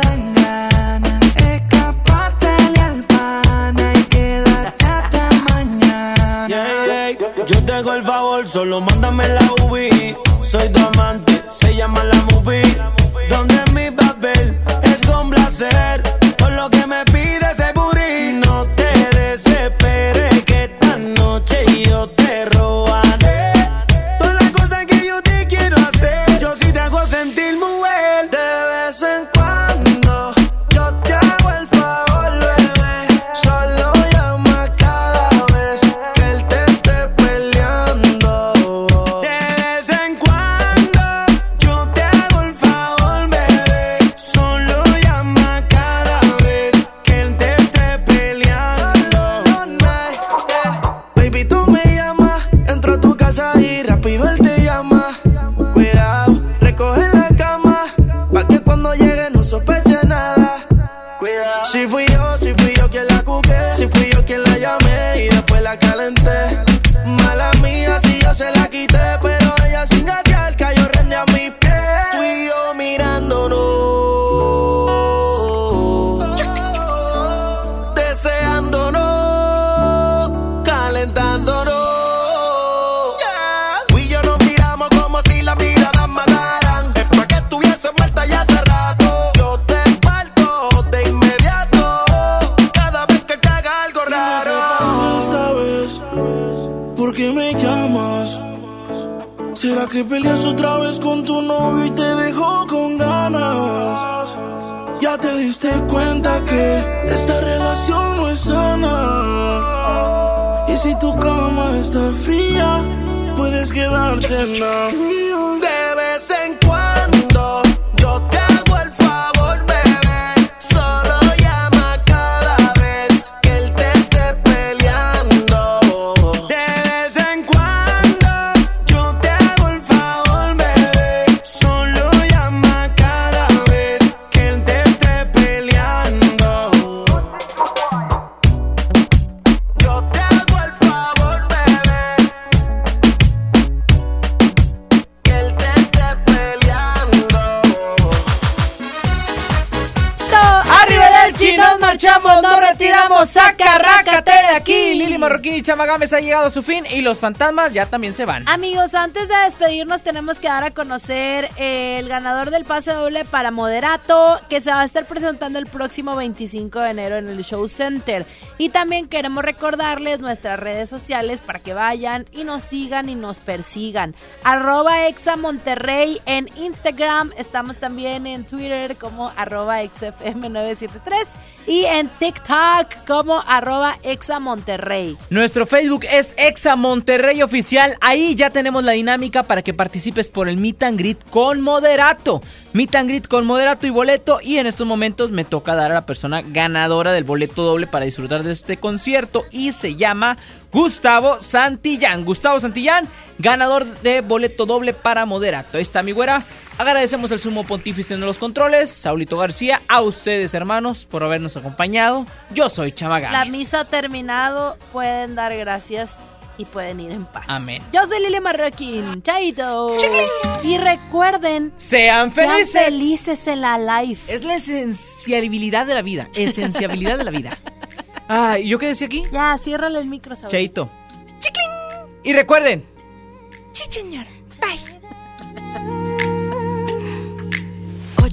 dan ganas. Escapártele al pana y quédate hasta mañana. Yo te hago el favor, solo mándame Gámez ha llegado a su fin y los fantasmas ya también se van. Amigos, antes de despedirnos tenemos que dar a conocer eh, el ganador del pase doble para Moderato que se va a estar presentando el próximo 25 de enero en el Show Center. Y también queremos recordarles nuestras redes sociales para que vayan y nos sigan y nos persigan. Arroba Exa Monterrey en Instagram, estamos también en Twitter como arroba XFM973 y en TikTok como arroba Exa Monterrey. Nuestro Facebook es Exa Monterrey Oficial. Ahí ya tenemos la dinámica para que participes por el Meet and Greet con Moderato. Meet and Greet con Moderato y boleto. Y en estos momentos me toca dar a la persona ganadora del boleto doble para disfrutar de este concierto. Y se llama Gustavo Santillán. Gustavo Santillán, ganador de boleto doble para Moderato. Ahí está mi güera. Agradecemos al sumo pontífice en los controles, Saulito García, a ustedes hermanos por habernos acompañado. Yo soy Chama La misa ha terminado, pueden dar gracias y pueden ir en paz. Amén. Yo soy Lili Marroquín, chaito. Y recuerden, Sean felices. Sean felices en la life. Es la esenciabilidad de la vida. Esenciabilidad de la vida. Ay, ¿yo qué decía aquí? Ya, ciérrale el micro. Chaito. Y recuerden, Sí, señor.